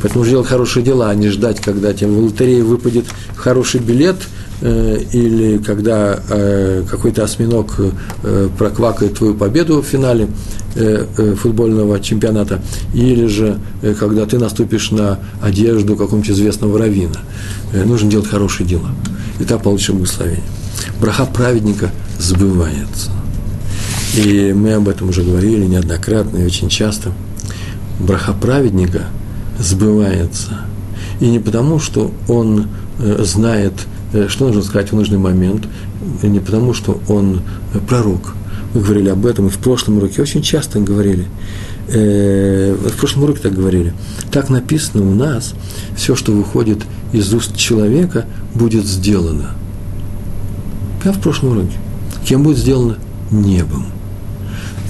Поэтому делать хорошие дела, а не ждать, когда тебе в лотерее выпадет хороший билет, э, или когда э, какой-то осьминог э, проквакает твою победу в финале э, э, футбольного чемпионата, или же э, когда ты наступишь на одежду какого-нибудь известного равина. Нужно делать хорошие дела. И так получишь благословение. Браха праведника сбывается. И мы об этом уже говорили неоднократно и очень часто. Браха праведника – сбывается. И не потому, что он э, знает, э, что нужно сказать в нужный момент, не потому, что он э, пророк. Мы говорили об этом и в прошлом уроке, очень часто говорили. В прошлом уроке так говорили. Так написано у нас, все, что выходит из уст человека, будет сделано. Как в прошлом уроке. Кем будет сделано? Небом.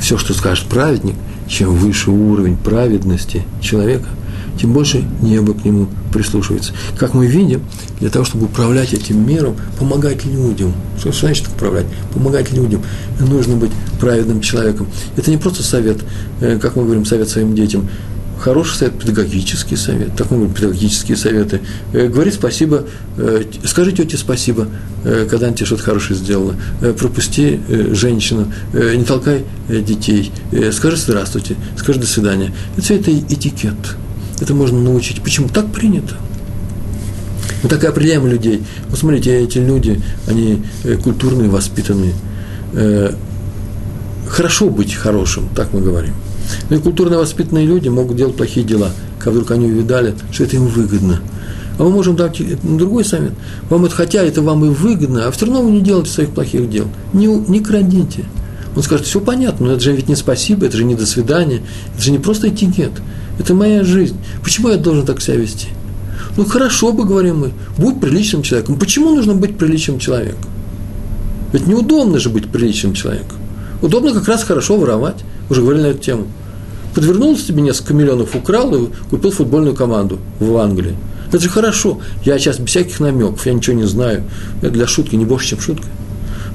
Все, что скажет праведник, чем выше уровень праведности человека, тем больше небо к нему прислушивается. Как мы видим, для того, чтобы управлять этим миром, помогать людям. Что значит управлять? Помогать людям. Нужно быть праведным человеком. Это не просто совет, э, как мы говорим, совет своим детям. хороший совет, педагогический совет, так мы говорим, педагогические советы. Э, говори спасибо, э, скажи тете спасибо, когда она тебе что-то хорошее сделала. Пропусти женщину, не толкай детей, скажи здравствуйте, скажи до свидания. Это все это этикет. Это можно научить. Почему? Так принято. Мы так и определяем людей. Вот смотрите, эти люди, они культурные, воспитанные. Хорошо быть хорошим, так мы говорим. Но и культурно воспитанные люди могут делать плохие дела, как вдруг они увидали, что это им выгодно. А мы можем дать другой совет. Вам это, хотя это вам и выгодно, а все равно вы не делайте своих плохих дел. Не, не крадите. Он скажет, все понятно, но это же ведь не спасибо, это же не до свидания, это же не просто этикет, это моя жизнь. Почему я должен так себя вести? Ну, хорошо бы, говорим мы, будь приличным человеком. Почему нужно быть приличным человеком? Ведь неудобно же быть приличным человеком. Удобно как раз хорошо воровать. Уже говорили на эту тему. Подвернулся тебе несколько миллионов, украл и купил футбольную команду в Англии. Это же хорошо. Я сейчас без всяких намеков, я ничего не знаю. Это для шутки, не больше, чем шутка.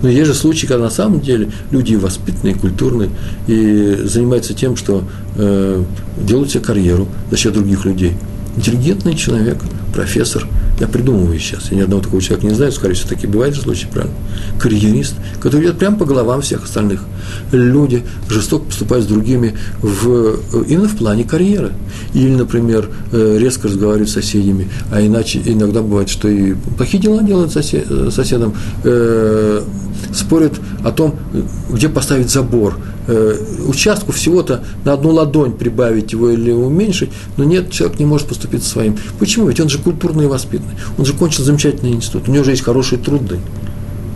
Но есть же случаи, когда на самом деле люди воспитанные, культурные и занимаются тем, что э, делают себе карьеру за счет других людей. Интеллигентный человек, профессор – я придумываю сейчас. Я ни одного такого человека не знаю, скорее всего, такие бывают случаи, правильно? Карьерист, который идет прямо по головам всех остальных. Люди жестоко поступают с другими в, именно в плане карьеры. Или, например, э, резко разговаривают с соседями, а иначе иногда бывает, что и плохие дела делают сосед, соседам, э, спорят о том, где поставить забор – э, участку всего-то на одну ладонь прибавить его или уменьшить, но нет, человек не может поступить своим. Почему? Ведь он же культурный и воспитанный. Он же кончил замечательный институт, у него же есть хорошие труды.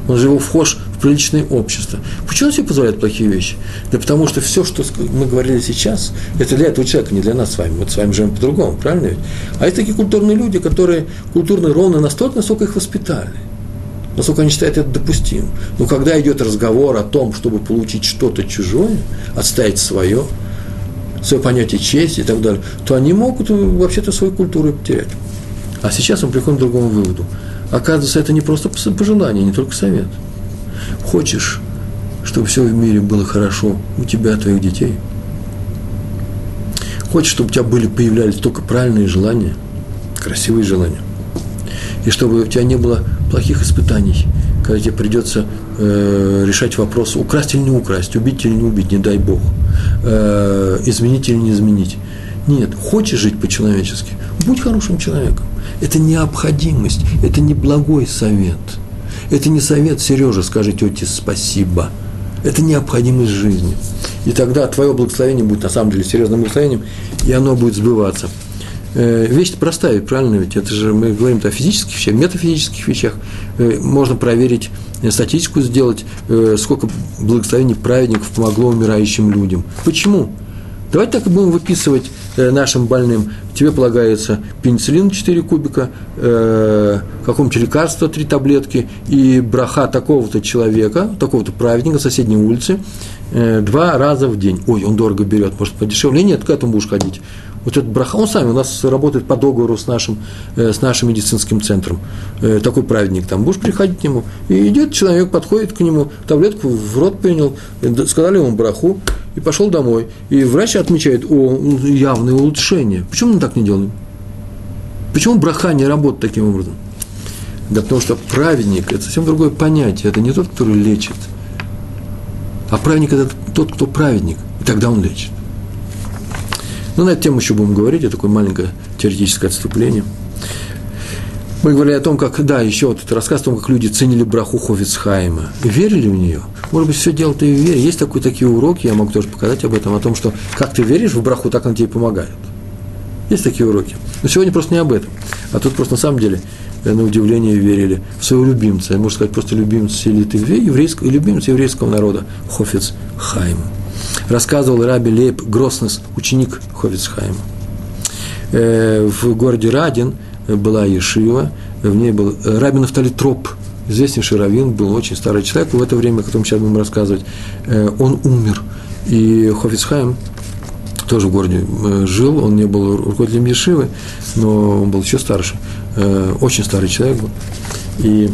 Он же его вхож в приличное общество. Почему он себе позволяет плохие вещи? Да потому что все, что мы говорили сейчас, это для этого человека, не для нас с вами. Мы с вами живем по-другому, правильно ведь? А есть такие культурные люди, которые культурно ровно настолько, насколько их воспитали насколько они считают это допустимым. Но когда идет разговор о том, чтобы получить что-то чужое, отставить свое, свое понятие чести и так далее, то они могут вообще-то свою культуру потерять. А сейчас мы приходим к другому выводу. Оказывается, это не просто пожелание, не только совет. Хочешь, чтобы все в мире было хорошо у тебя, твоих детей? Хочешь, чтобы у тебя были, появлялись только правильные желания, красивые желания? И чтобы у тебя не было плохих испытаний, когда тебе придется э, решать вопрос, украсть или не украсть, убить или не убить, не дай Бог, э, изменить или не изменить. Нет, хочешь жить по-человечески, будь хорошим человеком. Это необходимость, это не благой совет. Это не совет, Сережа, скажи тете спасибо. Это необходимость жизни. И тогда твое благословение будет на самом деле серьезным благословением, и оно будет сбываться. Э, вещь простая, правильно ведь? Это же мы говорим о физических вещах, метафизических вещах. Э, можно проверить, э, статистику сделать, сколько благословений праведников помогло умирающим людям. Почему? Давайте так и будем выписывать нашим больным. Тебе полагается пенициллин 4 кубика, э, какому-то лекарства 3 таблетки и браха такого-то человека, такого-то праведника соседней улицы два раза в день. Ой, он дорого берет, может подешевле? Нет, к этому будешь ходить вот этот браха, он сами у нас работает по договору с нашим, э, с нашим медицинским центром. Э, такой праведник там, будешь приходить к нему, и идет человек, подходит к нему, таблетку в рот принял, э, сказали ему браху, и пошел домой. И врач отмечает, о, явное улучшение. Почему мы так не делаем? Почему браха не работает таким образом? Да потому что праведник – это совсем другое понятие. Это не тот, который лечит. А праведник – это тот, кто праведник. И тогда он лечит. Но ну, на эту тему еще будем говорить, это такое маленькое теоретическое отступление. Мы говорили о том, как, да, еще вот этот рассказ о том, как люди ценили браху Ховицхайма. Верили в нее? Может быть, все дело-то и в вере. Есть такие, такие уроки, я могу тоже показать об этом, о том, что как ты веришь в браху, так она тебе помогает. Есть такие уроки. Но сегодня просто не об этом. А тут просто на самом деле, на удивление, верили в своего любимца. Можно сказать, просто любимца еврейского, любимца еврейского народа Хофиц Хайм рассказывал Раби Лейб Гроснес, ученик Ховицхайма. Э, в городе Радин была Ешива, в ней был Раби Нафтали Троп, известнейший раввин, был очень старый человек в это время, о котором сейчас будем рассказывать. Э, он умер, и Хофицхайм тоже в городе э, жил, он не был руководителем Ешивы, но он был еще старше, очень старый человек был. И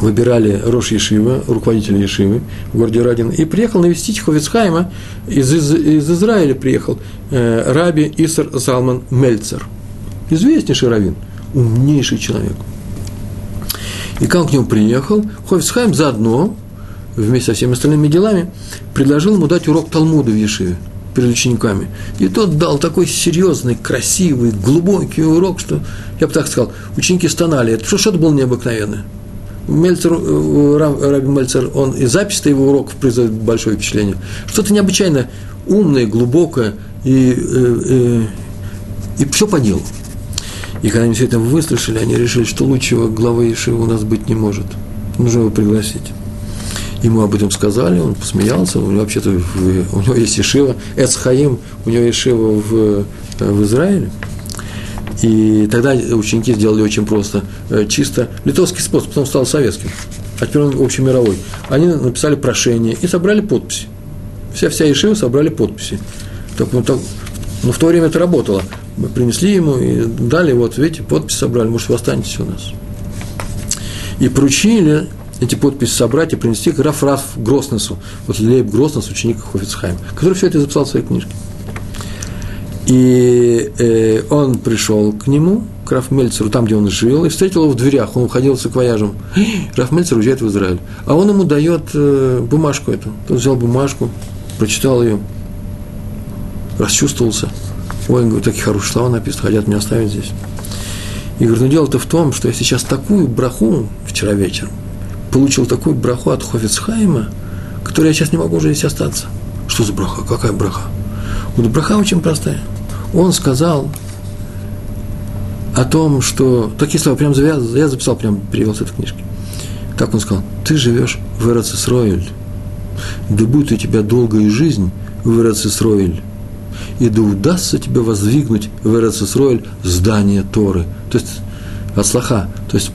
выбирали Рош Ешива, руководителя Ешивы в городе Радин, и приехал навестить Ховицхайма, из, из, из Израиля приехал э, Раби Исар Залман Мельцер, известнейший раввин, умнейший человек. И как к нему приехал, Ховицхайм заодно, вместе со всеми остальными делами, предложил ему дать урок Талмуда в Ешиве перед учениками. И тот дал такой серьезный, красивый, глубокий урок, что, я бы так сказал, ученики стонали. Это что-то было необыкновенное. Мельцер, э, Раби Мельцер, он и запись его уроков производит большое впечатление. Что-то необычайно умное, глубокое и, и, э, и, все по делу. И когда они все это выслушали, они решили, что лучшего главы Ешивы у нас быть не может. Нужно его пригласить. Ему об этом сказали, он посмеялся, у него вообще-то у него есть Ешива, Эцхаим, у него Ешива в, в Израиле – и тогда ученики сделали очень просто, э, чисто литовский способ, потом стал советским, а теперь он общемировой. Они написали прошение и собрали подписи. Вся, вся Ишива собрали подписи. Так, ну, так, ну, в то время это работало. Мы принесли ему и дали, вот, видите, подписи собрали, может, вы останетесь у нас. И поручили эти подписи собрать и принести к Раф Гроснесу, вот Лейб Гроснес, ученик Хофицхайма, который все это записал в своей книжке. И э, он пришел к нему, к Рафмельцеру, там, где он жил, и встретил его в дверях. Он уходил с акваяжем. Рафмельцер уезжает в Израиль. А он ему дает э, бумажку эту. Он взял бумажку, прочитал ее, расчувствовался. Ой, говорит, такие хорошие слова написаны, хотят меня оставить здесь. И говорит, ну дело-то в том, что я сейчас такую браху вчера вечером получил такую браху от Хофицхайма, которой я сейчас не могу уже здесь остаться. Что за браха? Какая браха? Вот браха очень простая – он сказал о том, что такие слова, прям я записал, прям перевел с этой книжки. Так он сказал, ты живешь в Эрцисроиль, да будет у тебя долгая жизнь в Эрцисроиль, и да удастся тебе воздвигнуть в Эрцисроиль здание Торы. То есть, от слаха, то есть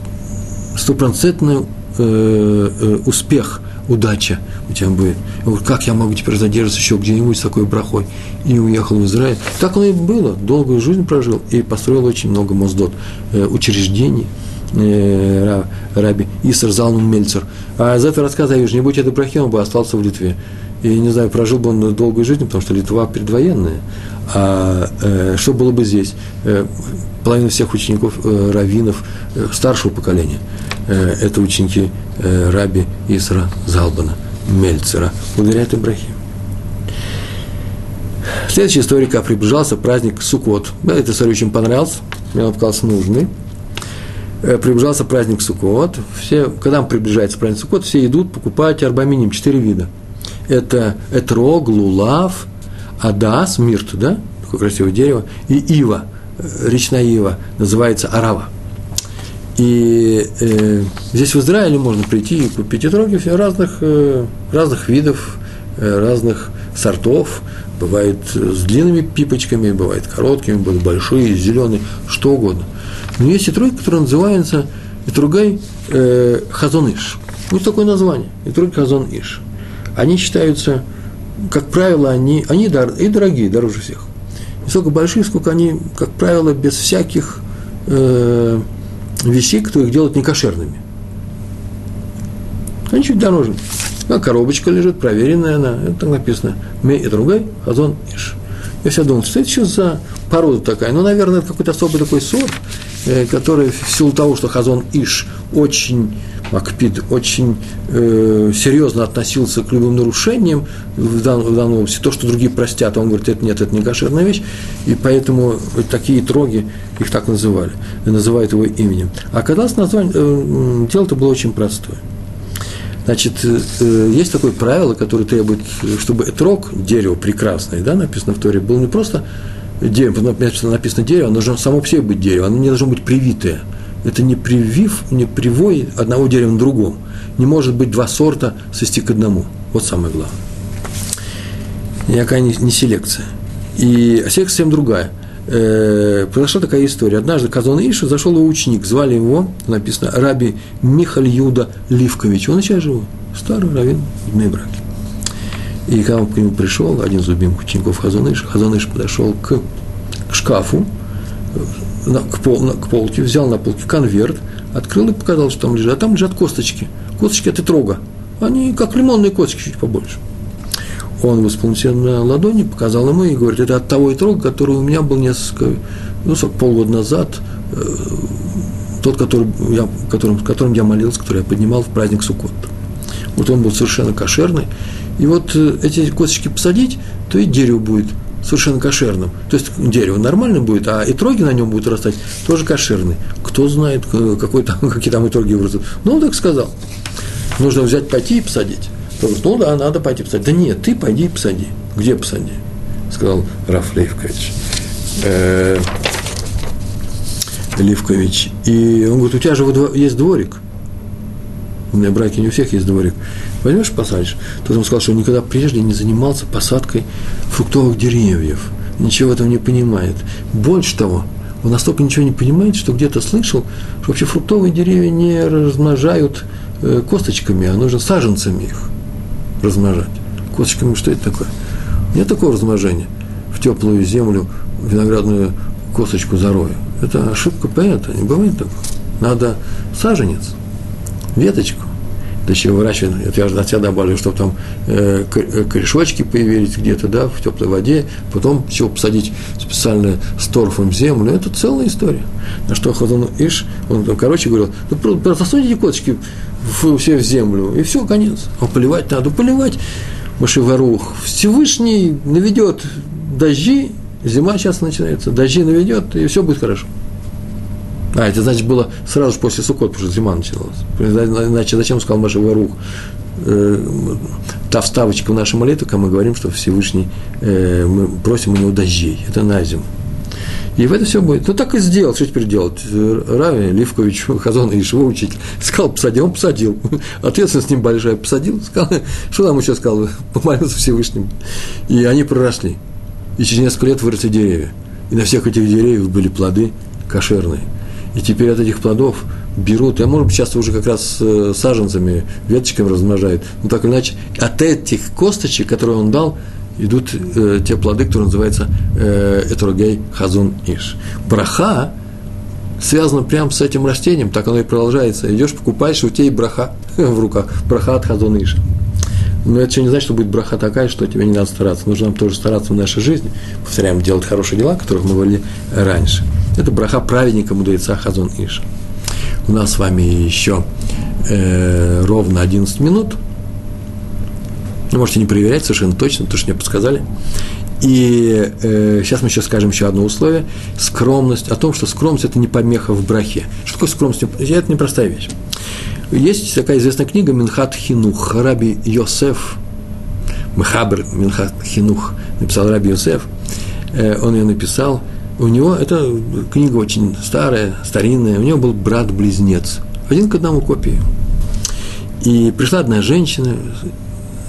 стопроцентный э, э, успех – удача у тебя будет. Говорю, как я могу теперь задержаться еще где-нибудь с такой брахой? И уехал в Израиль. Так оно и было. Долгую жизнь прожил и построил очень много моздот, э, учреждений. Э, раби Исар Залман Мельцер. А из этого рассказа я вижу, не будь этой брахи, он бы остался в Литве. И не знаю, прожил бы он долгую жизнь, потому что Литва предвоенная. А э, что было бы здесь? Э, половина всех учеников э, раввинов э, старшего поколения это ученики э, раби Исра Залбана, Мельцера, благодаря этой брахе. Следующая история, как приближался праздник Суккот. Да, эта история очень понравилась, мне она показалась нужной. Э, приближался праздник Суккот. Все, когда приближается праздник Суккот, все идут покупать арбаминим, четыре вида. Это этрог, лулав, адас, мирт, да, такое красивое дерево, и ива – речная ива, называется арава. И э, здесь в Израиле можно прийти и купить отроги разных, э, разных видов, э, разных сортов. Бывает с длинными пипочками, бывает короткими, бывают большие, зеленые, что угодно. Но есть и тройка, которая называется Итругай э, Хазон-Иш. Вот такое название. Итругай Хазон-Иш. Они считаются, как правило, они, они дор, и дорогие, дороже всех столько большие, сколько они, как правило, без всяких э, вещей, которые их делают некошерными. Они чуть дороже. А коробочка лежит, проверенная она, это так написано. Ме и другой, хазон иш. Я всегда думал, что это еще за порода такая? Ну, наверное, это какой-то особый такой сорт, э, который в силу того, что хазон иш очень Макпид очень э, серьезно относился к любым нарушениям в, дан, в данной области. То, что другие простят, он говорит, это нет, это не кошерная вещь, и поэтому такие троги их так называли, называют его именем. А когда название, э, дело-то было очень простое. Значит, э, есть такое правило, которое требует, чтобы этрог, дерево прекрасное, да, написано в Торе, было не просто дерево, написано дерево, оно должно само по себе быть дерево, оно не должно быть привитое – это не привив, не привой одного дерева на другом. Не может быть два сорта свести к одному. Вот самое главное. Никакая не, не селекция. И а селекция совсем другая. Э, произошла такая история. Однажды Казон Иша зашел его ученик, звали его, написано, Раби Михаль Юда Ливкович. Он сейчас живой, старый раввин в Браке. И когда он к нему пришел, один из любимых учеников Хазон Иш подошел к, к шкафу, к, пол, к полке, взял на полке конверт, открыл и показал, что там лежат. А там лежат косточки. Косточки от трога. Они как лимонные косточки, чуть побольше. Он себе на ладони, показал ему и говорит, это от того итрога, который у меня был несколько, ну, полгода назад, э, тот, который я, которым, которым я молился, который я поднимал в праздник Суккот. Вот он был совершенно кошерный. И вот э, эти косточки посадить, то и дерево будет совершенно кошерным. То есть дерево нормально будет, а и на нем будут растать тоже кошерные. Кто знает, какой там, [LAUGHS] какие там итоги вырастут. Ну, он так сказал. Нужно взять, пойти и посадить. Он говорит, ну да, надо пойти посадить. Да нет, ты пойди и посади. Где посади? Сказал Раф Левкович. Э, Левкович. И он говорит, у тебя же есть дворик. У меня браки не у всех есть дворик. Возьмешь, посадишь. Тот ему сказал, что он никогда прежде не занимался посадкой фруктовых деревьев. Ничего в этом не понимает. Больше того, он настолько ничего не понимает, что где-то слышал, что вообще фруктовые деревья не размножают э, косточками, а нужно саженцами их размножать. Косточками что это такое? Нет такого размножения. В теплую землю виноградную косточку зарою. Это ошибка поэта, не бывает такого. Надо саженец, веточку, да еще выращивать, это я же от себя добавлю, чтобы там э, э, корешочки появились где-то, да, в теплой воде, потом все посадить специально с торфом землю, это целая история. На что Хазон Иш, он там, короче, говорил, ну, просто засуньте косточки все в землю, и все, конец. А поливать надо, поливать. Машеварух. Всевышний наведет дожди, зима сейчас начинается, дожди наведет, и все будет хорошо. А, это значит было сразу же после Суккот, потому что зима началась. Иначе зачем сказал Маша Варух? Э, та вставочка в нашей молитве, когда мы говорим, что Всевышний, э, мы просим у него дождей. Это на зиму. И в это все будет. Ну, так и сделал. Что теперь делать? Рави Ливкович, Хазон и его учитель, сказал, посади, он посадил. [LAUGHS] Ответственность с ним большая. Посадил, сказал, что нам еще сказал? [LAUGHS] Помолился Всевышним. И они проросли. И через несколько лет выросли деревья. И на всех этих деревьях были плоды кошерные. И теперь от этих плодов берут, а может быть, часто уже как раз э, саженцами, веточками размножают. Но так или иначе, от этих косточек, которые он дал, идут э, те плоды, которые называются э, этрогей хазун иш. Браха связана прямо с этим растением, так оно и продолжается. Идешь, покупаешь, у тебя и браха [LAUGHS] в руках, браха от хазун иш. Но это еще не значит, что будет браха такая, что тебе не надо стараться. Нужно нам тоже стараться в нашей жизни. Повторяем, делать хорошие дела, которых мы говорили раньше. Это браха праведника мудреца Хазон Иша. У нас с вами еще э, ровно 11 минут. Вы можете не проверять совершенно точно, то, что мне подсказали. И э, сейчас мы еще скажем еще одно условие. Скромность, о том, что скромность – это не помеха в брахе. Что такое скромность? Это непростая вещь. Есть такая известная книга Минхат Хинух, Раби Йосеф, Мехабр Минхат Хинух, написал Раби Йосеф, э, он ее написал, у него, это книга очень старая, старинная, у него был брат-близнец, один к одному копии. И пришла одна женщина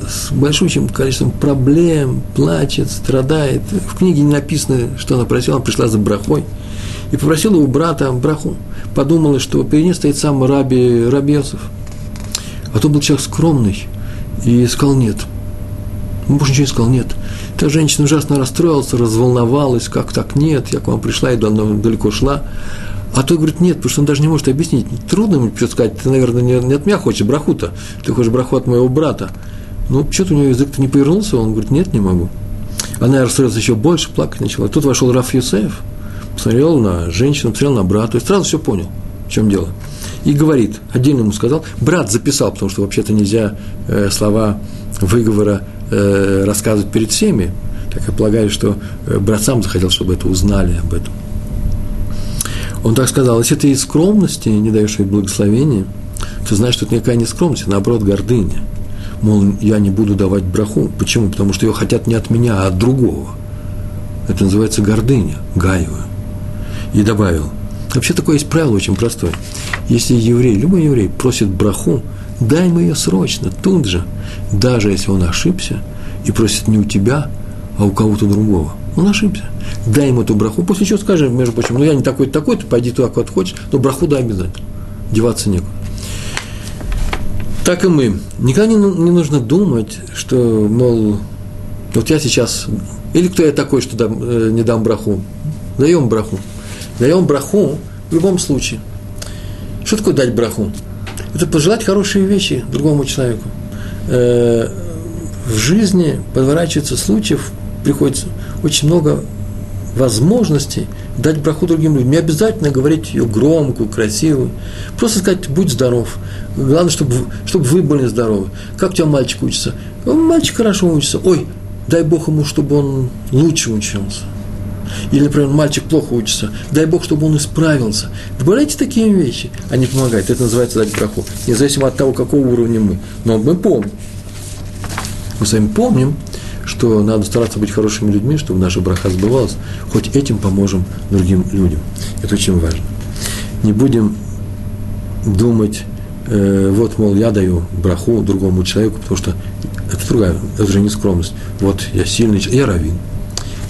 с большим количеством проблем, плачет, страдает. В книге не написано, что она просила, она пришла за брахой и попросила у брата браху. Подумала, что перед ней стоит сам Раби Рабесов. А то был человек скромный и сказал нет. Больше ничего не сказал нет. Эта женщина ужасно расстроилась, разволновалась, как так нет, я к вам пришла и далеко шла. А тот говорит, нет, потому что он даже не может объяснить. Трудно ему что сказать, ты, наверное, не, не от меня хочешь браху-то, ты хочешь браху от моего брата. Ну, что-то у него язык-то не повернулся, он говорит, нет, не могу. Она расстроилась еще больше, плакать начала. Тут вошел Раф Юсеев, посмотрел на женщину, посмотрел на брата, и сразу все понял, в чем дело. И говорит, отдельно ему сказал, брат записал, потому что вообще-то нельзя э, слова выговора э, рассказывать перед всеми, так я полагаю, что э, брат сам захотел, чтобы это узнали об этом. Он так сказал, если ты из скромности не даешь ей благословения, ты знаешь, что это никакая не скромность, а наоборот гордыня. Мол, я не буду давать браху. Почему? Потому что ее хотят не от меня, а от другого. Это называется гордыня, гаева. И добавил, вообще такое есть правило очень простое. Если еврей, любой еврей просит браху, дай ему ее срочно, тут же, даже если он ошибся и просит не у тебя, а у кого-то другого. Он ошибся. Дай ему эту браху, после чего скажи, между прочим, ну я не такой-то такой, ты пойди туда, куда хочешь, но браху дай обязательно. Деваться некуда. Так и мы. Никогда не, не нужно думать, что, мол, вот я сейчас, или кто я такой, что дам, э, не дам браху. Даем браху. Даем браху в любом случае – Что такое дать браху? Это пожелать хорошие вещи другому человеку. Э, в жизни подворачивается случаев, приходится очень много возможностей дать браху другим людям. Не обязательно говорить ее громкую, красивую. Просто сказать, будь здоров. Главное, чтобы, чтобы вы были здоровы. Как у тебя мальчик учится? Мальчик хорошо учится. Ой, дай Бог ему, чтобы он лучше учился. Или, например, мальчик плохо учится, дай Бог, чтобы он исправился. Добавляйте такие вещи, они помогают. Это называется дать браху. Независимо от того, какого уровня мы. Но мы помним. Мы с вами помним, что надо стараться быть хорошими людьми, чтобы наша браха сбывалась. Хоть этим поможем другим людям. Это очень важно. Не будем думать, э, вот, мол, я даю браху другому человеку, потому что это другая, это же не скромность. Вот я сильный, я равин.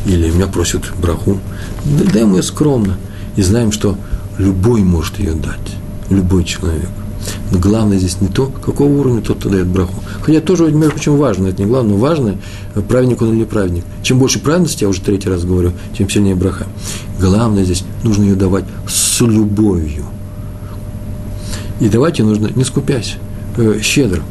Или меня просят браху. Даем ее скромно. И знаем, что любой может ее дать. Любой человек. Но главное здесь не то, какого уровня тот, кто дает браху. Хотя тоже, между прочим, важно, это не главное, но важно, праведник он или не праведник. Чем больше праведности, я уже третий раз говорю, тем сильнее браха. Главное здесь, нужно ее давать с любовью. И давать ее нужно, не скупясь, э, щедро.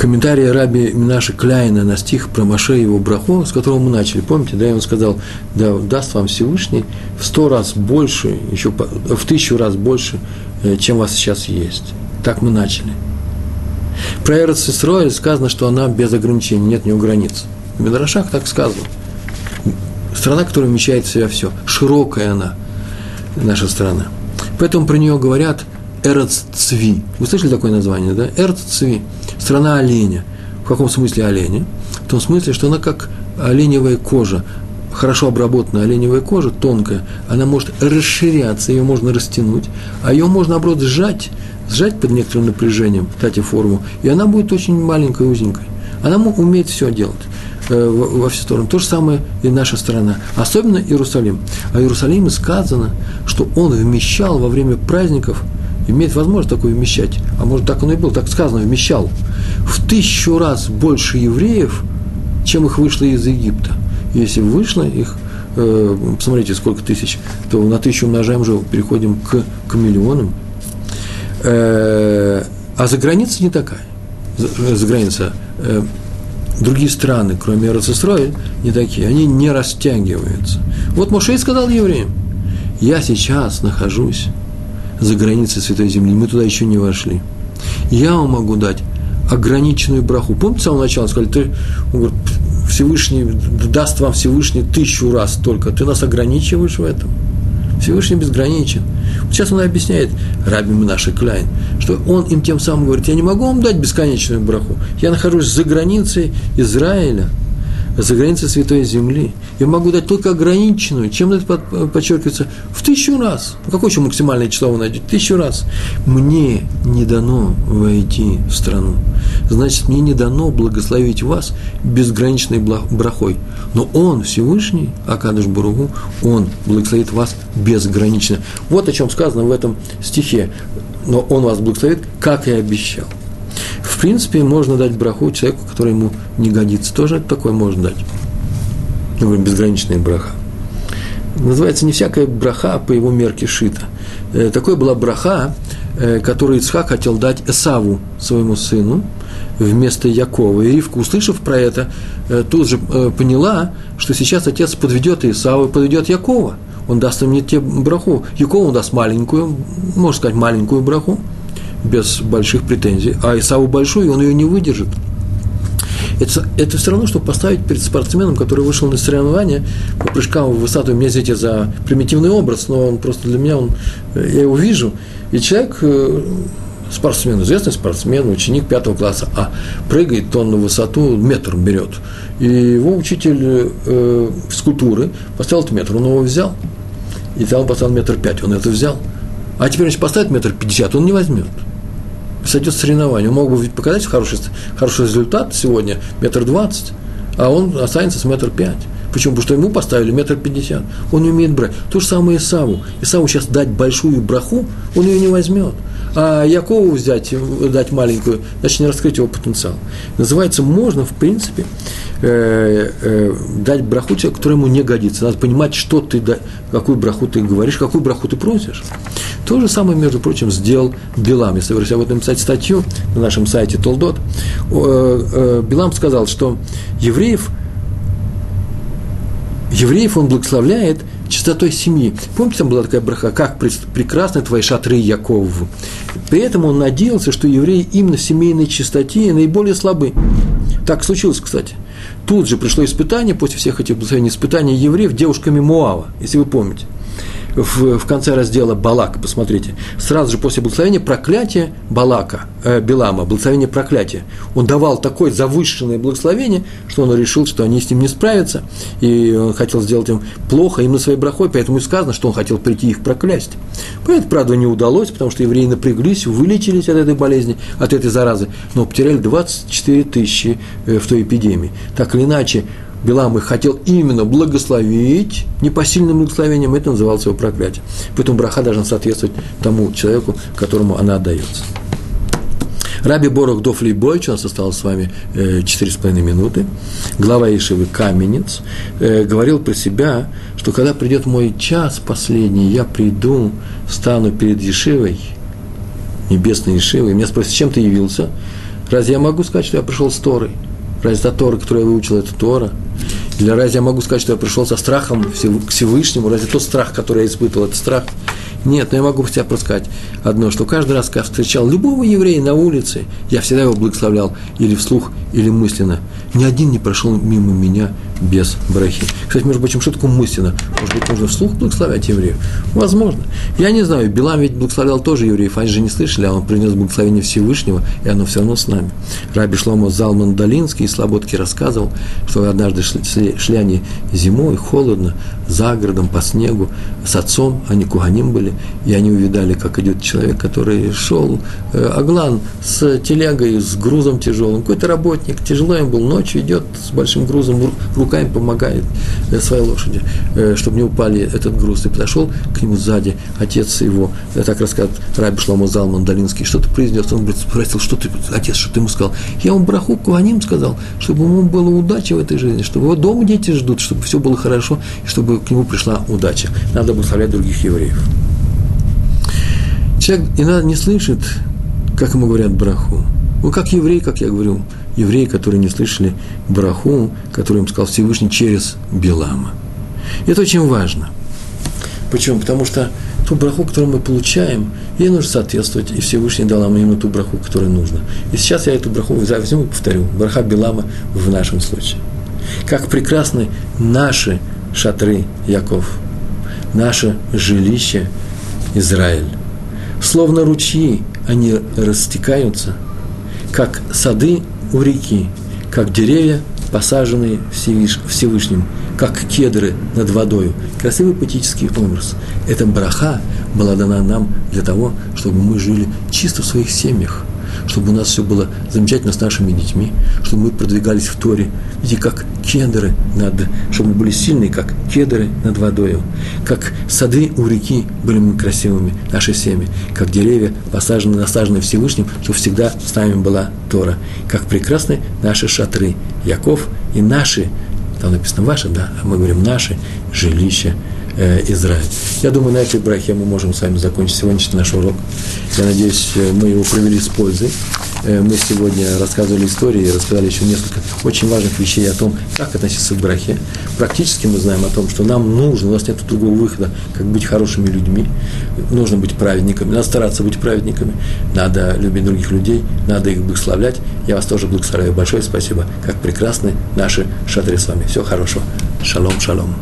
Комментарии раби Минаши Кляйна на стих про Маше и его браху, с которого мы начали. Помните, да, он сказал, да, даст вам Всевышний в сто раз больше, еще в тысячу раз больше, э, чем у вас сейчас есть. Так мы начали. Про Эрос Исроэль сказано, что она без ограничений, нет у нее границ. В Медрашах так сказано. Страна, которая вмещает в себя все. Широкая она, наша страна. Поэтому про нее говорят Эрц Цви. Вы слышали такое название, да? Эрц Цви страна оленя. В каком смысле оленя? В том смысле, что она как оленевая кожа, хорошо обработанная оленевая кожа, тонкая, она может расширяться, ее можно растянуть, а ее можно, наоборот, сжать, сжать под некоторым напряжением, дать форму, и она будет очень маленькой, узенькой. Она умеет все делать э, во все стороны. То же самое и наша страна, особенно Иерусалим. А в Иерусалиме сказано, что он вмещал во время праздников – имеет возможность такое вмещать, а может так оно и было, так сказано, вмещал, в тысячу раз больше евреев, чем их вышло из Египта. Если вышло их, э, посмотрите, сколько тысяч, то на тысячу умножаем уже, переходим к, к миллионам. Э, а за границей не такая. За, за граница. Э, другие страны, кроме Эрцестроя, не такие. Они не растягиваются. Вот Мошей сказал евреям, я сейчас нахожусь за границей Святой Земли, мы туда еще не вошли. Я вам могу дать ограниченную браху. Помните, с самого начала сказали, ты, он говорит, Всевышний, даст вам Всевышний тысячу раз только, ты нас ограничиваешь в этом. Всевышний безграничен. Сейчас он объясняет, Раби Минаши Кляйн, что он им тем самым говорит, я не могу вам дать бесконечную браху, я нахожусь за границей Израиля – за границей Святой Земли. Я могу дать только ограниченную. Чем это подчеркивается? В тысячу раз. Какое еще максимальное число вы найдете? Тысячу раз. Мне не дано войти в страну. Значит, мне не дано благословить вас безграничной брахой. Но Он, Всевышний, Акадыш Буругу, Он благословит вас безгранично. Вот о чем сказано в этом стихе. Но Он вас благословит, как и обещал. Принципе, можно дать браху человеку, который ему не годится. Тоже это такое можно дать. Ну, безграничная браха. Называется не всякая браха по его мерке шита. Э, такой была браха, э, которую Ицхак хотел дать Эсаву, своему сыну, вместо Якова. И Ривка, услышав про это, э, тут же поняла, что сейчас отец подведет Исаву и подведет Якова. Он даст им не те браху. Якову он даст маленькую, можно сказать, маленькую браху, без больших претензий, а Исаву большой, и он ее не выдержит. Это, это все равно, что поставить перед спортсменом, который вышел на соревнования по прыжкам в высоту. Меня извините за примитивный образ, но он просто для меня, он, я его вижу. И человек, э, спортсмен, известный спортсмен, ученик пятого класса, а прыгает он на высоту, метр берет. И его учитель э, физкультуры поставил этот метр, он его взял. И там поставил метр пять, он это взял. А теперь, значит, поставит метр пятьдесят, он не возьмет сойдет соревнование. Он мог бы показать хороший, хороший результат сегодня, метр двадцать, а он останется с метр пять. Почему? Потому что ему поставили метр пятьдесят. Он не умеет брать. То же самое Исаву. Исаву сейчас дать большую браху, он ее не возьмет. А Якову взять, дать маленькую, значит, не раскрыть его потенциал. Называется, можно, в принципе, э, э, дать браху человеку, который ему не годится. Надо понимать, что ты, какую браху ты говоришь, какую браху ты просишь. То же самое, между прочим, сделал Билам. Если вы об этом написать статью на нашем сайте Толдот, э, э, Билам сказал, что евреев, евреев он благословляет чистотой семьи. Помните, там была такая браха, как прекрасны твои шатры Яков. При этом он надеялся, что евреи именно в семейной чистоте наиболее слабы. Так случилось, кстати. Тут же пришло испытание, после всех этих испытаний евреев, девушками Муава, если вы помните – в, в конце раздела Балак, посмотрите, сразу же после благословения проклятия Балака, э, Белама, благословение проклятия. Он давал такое завышенное благословение, что он решил, что они с ним не справятся, и он хотел сделать им плохо им на своей брахой, поэтому и сказано, что он хотел прийти их проклясть. Поэтому, правда, не удалось, потому что евреи напряглись, вылечились от этой болезни, от этой заразы, но потеряли 24 тысячи э, в той эпидемии. Так или иначе, Билам их хотел именно благословить непосильным благословением, это называлось его проклятие. Поэтому браха должна соответствовать тому человеку, которому она отдается. Раби Борох Дофли Бойч, у нас осталось с вами э, четыре с половиной минуты, глава Ишивы Каменец, э, говорил про себя, что когда придет мой час последний, я приду, стану перед Ешивой, небесной Ешивой, и меня спросят, чем ты явился? Разве я могу сказать, что я пришел с Торой? Разве та Тора, которую я выучил, это Тора? Или разве я могу сказать, что я пришел со страхом к Всевышнему? Разве тот страх, который я испытывал, это страх? Нет, но я могу тебя просто сказать одно, что каждый раз, когда встречал любого еврея на улице, я всегда его благословлял или вслух, или мысленно. Ни один не прошел мимо меня без брахи. Кстати, между прочим, что такое мысленно? Может быть, нужно вслух благословлять евреев? Возможно. Я не знаю, Билам ведь благословлял тоже евреев, они же не слышали, а он принес благословение Всевышнего, и оно все равно с нами. Раби Шломо Залман Долинский из Слободки рассказывал, что однажды шли, шли они зимой, холодно, за городом, по снегу, с отцом, они куганим были, и они увидали, как идет человек, который шел, э, Аглан, с телегой, с грузом тяжелым, какой-то работник, тяжело им был, ночью идет с большим грузом, руками помогает э, своей лошади, э, чтобы не упали этот груз. И подошел к нему сзади отец его, э, так рассказывает Раби Шломо Залман Долинский, что-то произнес. Он говорит, спросил, что ты, отец, что ты ему сказал? Я ему браху Куаним сказал, чтобы ему было удача в этой жизни, чтобы его дома дети ждут, чтобы все было хорошо, и чтобы к нему пришла удача. Надо благословлять других евреев. Человек иногда не слышит, как ему говорят браху. Ну, как еврей, как я говорю, евреи, которые не слышали браху, который им сказал Всевышний через Белама. И это очень важно. Почему? Потому что ту браху, которую мы получаем, ей нужно соответствовать, и Всевышний дал нам именно ту браху, которая нужна. И сейчас я эту браху возьму и повторю. Браха Белама в нашем случае. Как прекрасны наши шатры, Яков, наше жилище, Израиль. Словно ручьи они растекаются, как сады у реки, как деревья, посаженные Всевышним, как кедры над водою. Красивый поэтический образ. Эта браха была дана нам для того, чтобы мы жили чисто в своих семьях, чтобы у нас все было замечательно с нашими детьми, чтобы мы продвигались в Торе, видите, как кедры над, чтобы мы были сильные, как кедры над водою, как сады у реки были мы красивыми, наши семьи, как деревья, посажены, насажены Всевышним, чтобы всегда с нами была Тора, как прекрасны наши шатры, Яков и наши, там написано ваши, да, а мы говорим наши жилища э, Израиль. Я думаю, на этой брахе мы можем с вами закончить сегодняшний наш урок. Я надеюсь, э, мы его провели с пользой. Э, мы сегодня рассказывали истории, рассказали еще несколько очень важных вещей о том, как относиться к брахе. Практически мы знаем о том, что нам нужно, у нас нет другого выхода, как быть хорошими людьми, нужно быть праведниками, надо стараться быть праведниками, надо любить других людей, надо их благословлять. Я вас тоже благословляю. Большое спасибо. Как прекрасны наши шатры с вами. Всего хорошего. Шалом, шалом.